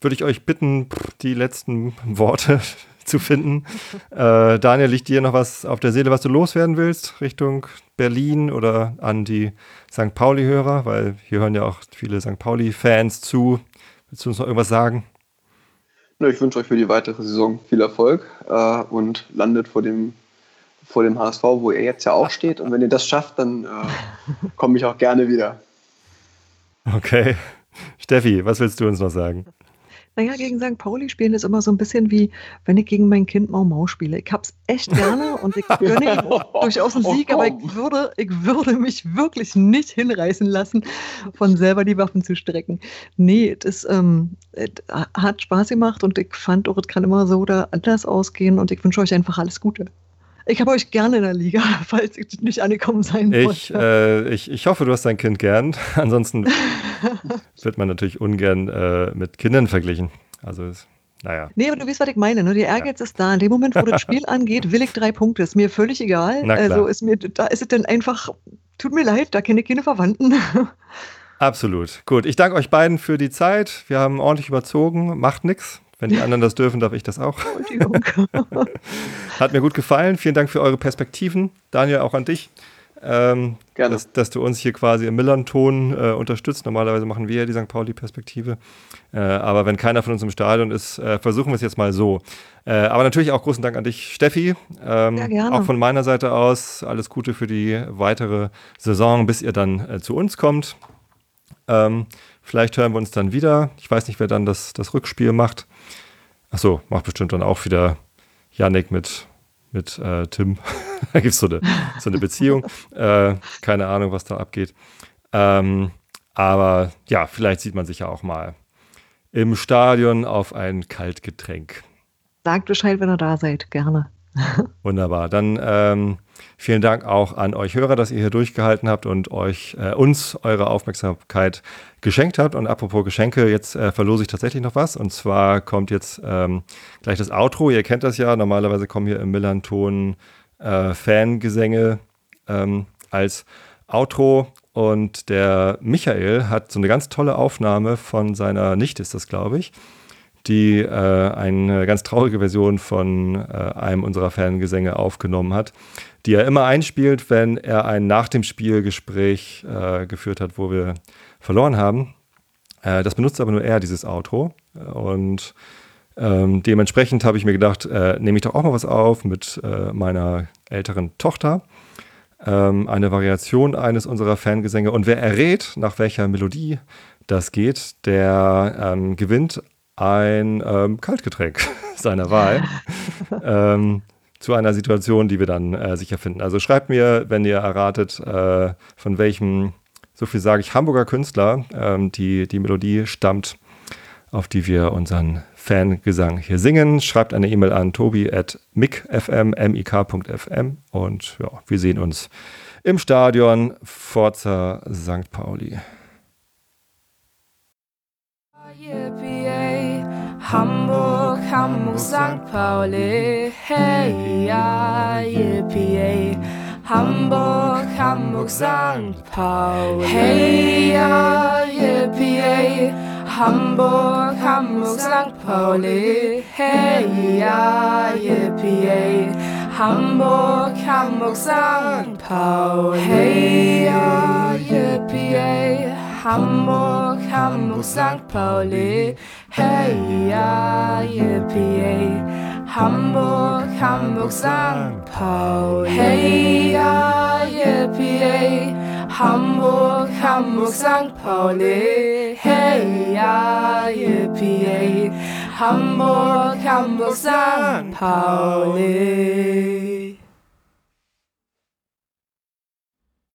würde ich euch bitten, die letzten Worte zu finden. Äh, Daniel, liegt dir noch was auf der Seele, was du loswerden willst, Richtung Berlin oder an die St. Pauli-Hörer? Weil hier hören ja auch viele St. Pauli-Fans zu. Willst du uns noch irgendwas sagen? Ich wünsche euch für die weitere Saison viel Erfolg äh, und landet vor dem, vor dem HSV, wo ihr jetzt ja auch steht. Und wenn ihr das schafft, dann äh, komme ich auch gerne wieder. Okay. Steffi, was willst du uns noch sagen? Naja, gegen St. Pauli spielen ist immer so ein bisschen wie, wenn ich gegen mein Kind Mau Mau spiele. Ich hab's echt gerne und ich gönne ihm durchaus einen oh, Sieg, oh, aber ich würde, ich würde mich wirklich nicht hinreißen lassen, von selber die Waffen zu strecken. Nee, das ähm, hat Spaß gemacht und ich fand auch, es kann immer so oder anders ausgehen und ich wünsche euch einfach alles Gute. Ich habe euch gerne in der Liga, falls ich nicht angekommen sein ich, äh, ich, ich hoffe, du hast dein Kind gern. Ansonsten wird man natürlich ungern äh, mit Kindern verglichen. Also naja. Nee, aber du weißt, was ich meine. Ne? Der Ehrgeiz ja. ist da. In dem Moment, wo das Spiel angeht, will ich drei Punkte. Ist mir völlig egal. Also ist mir, da ist es dann einfach, tut mir leid, da kenne ich keine Verwandten. Absolut. Gut. Ich danke euch beiden für die Zeit. Wir haben ordentlich überzogen. Macht nichts. Wenn die anderen das dürfen, darf ich das auch. Hat mir gut gefallen. Vielen Dank für eure Perspektiven. Daniel, auch an dich. Ähm, Gerne. Dass, dass, du uns hier quasi im Millern-Ton äh, unterstützt. Normalerweise machen wir ja die St. Pauli-Perspektive. Äh, aber wenn keiner von uns im Stadion ist, äh, versuchen wir es jetzt mal so. Äh, aber natürlich auch großen Dank an dich, Steffi. Ähm, ja, gerne. Auch von meiner Seite aus alles Gute für die weitere Saison, bis ihr dann äh, zu uns kommt. Ähm, vielleicht hören wir uns dann wieder. Ich weiß nicht, wer dann das, das Rückspiel macht. Achso, macht bestimmt dann auch wieder Yannick mit mit äh, Tim. da gibt es so eine, so eine Beziehung. äh, keine Ahnung, was da abgeht. Ähm, aber ja, vielleicht sieht man sich ja auch mal im Stadion auf ein Kaltgetränk. Sagt Bescheid, wenn ihr da seid, gerne. Wunderbar. Dann ähm, vielen Dank auch an euch Hörer, dass ihr hier durchgehalten habt und euch äh, uns eure Aufmerksamkeit geschenkt habt. Und apropos Geschenke, jetzt äh, verlose ich tatsächlich noch was. Und zwar kommt jetzt ähm, gleich das Outro. Ihr kennt das ja. Normalerweise kommen hier im Millanton äh, Fangesänge ähm, als Outro. Und der Michael hat so eine ganz tolle Aufnahme von seiner Nichte, ist das, glaube ich die äh, eine ganz traurige Version von äh, einem unserer Fangesänge aufgenommen hat, die er immer einspielt, wenn er ein nach dem Spiel Gespräch äh, geführt hat, wo wir verloren haben. Äh, das benutzt aber nur er, dieses Outro. Und ähm, dementsprechend habe ich mir gedacht, äh, nehme ich doch auch mal was auf mit äh, meiner älteren Tochter. Ähm, eine Variation eines unserer Fangesänge. Und wer errät, nach welcher Melodie das geht, der ähm, gewinnt ein ähm, Kaltgetränk seiner Wahl ähm, zu einer Situation, die wir dann äh, sicher finden. Also schreibt mir, wenn ihr erratet, äh, von welchem, so viel sage ich, Hamburger Künstler ähm, die, die Melodie stammt, auf die wir unseren Fangesang hier singen. Schreibt eine E-Mail an tobi.mik.fm, mik.fm und ja, wir sehen uns im Stadion Forza St. Pauli. Hamburg, Hamburg, St. Pauli, hey, ja, yippie, Hamburg, Hamburg, St. Pauli, hey, ja, yippie, Hamburg, Hamburg, St. Pauli, hey, ja, yippie, Hamburg, Hamburg, St. Pauli, hey, ja, yippie, Hamburg, Hamburg, St. Pauli. Hey, ja, yippie. Hamburg, Hamburg, St. Pauli. Hey, ja, yippie. Hamburg, Hamburg, St. Pauli. Hey, ja, yippie. Hamburg, Hamburg, St. Pauli.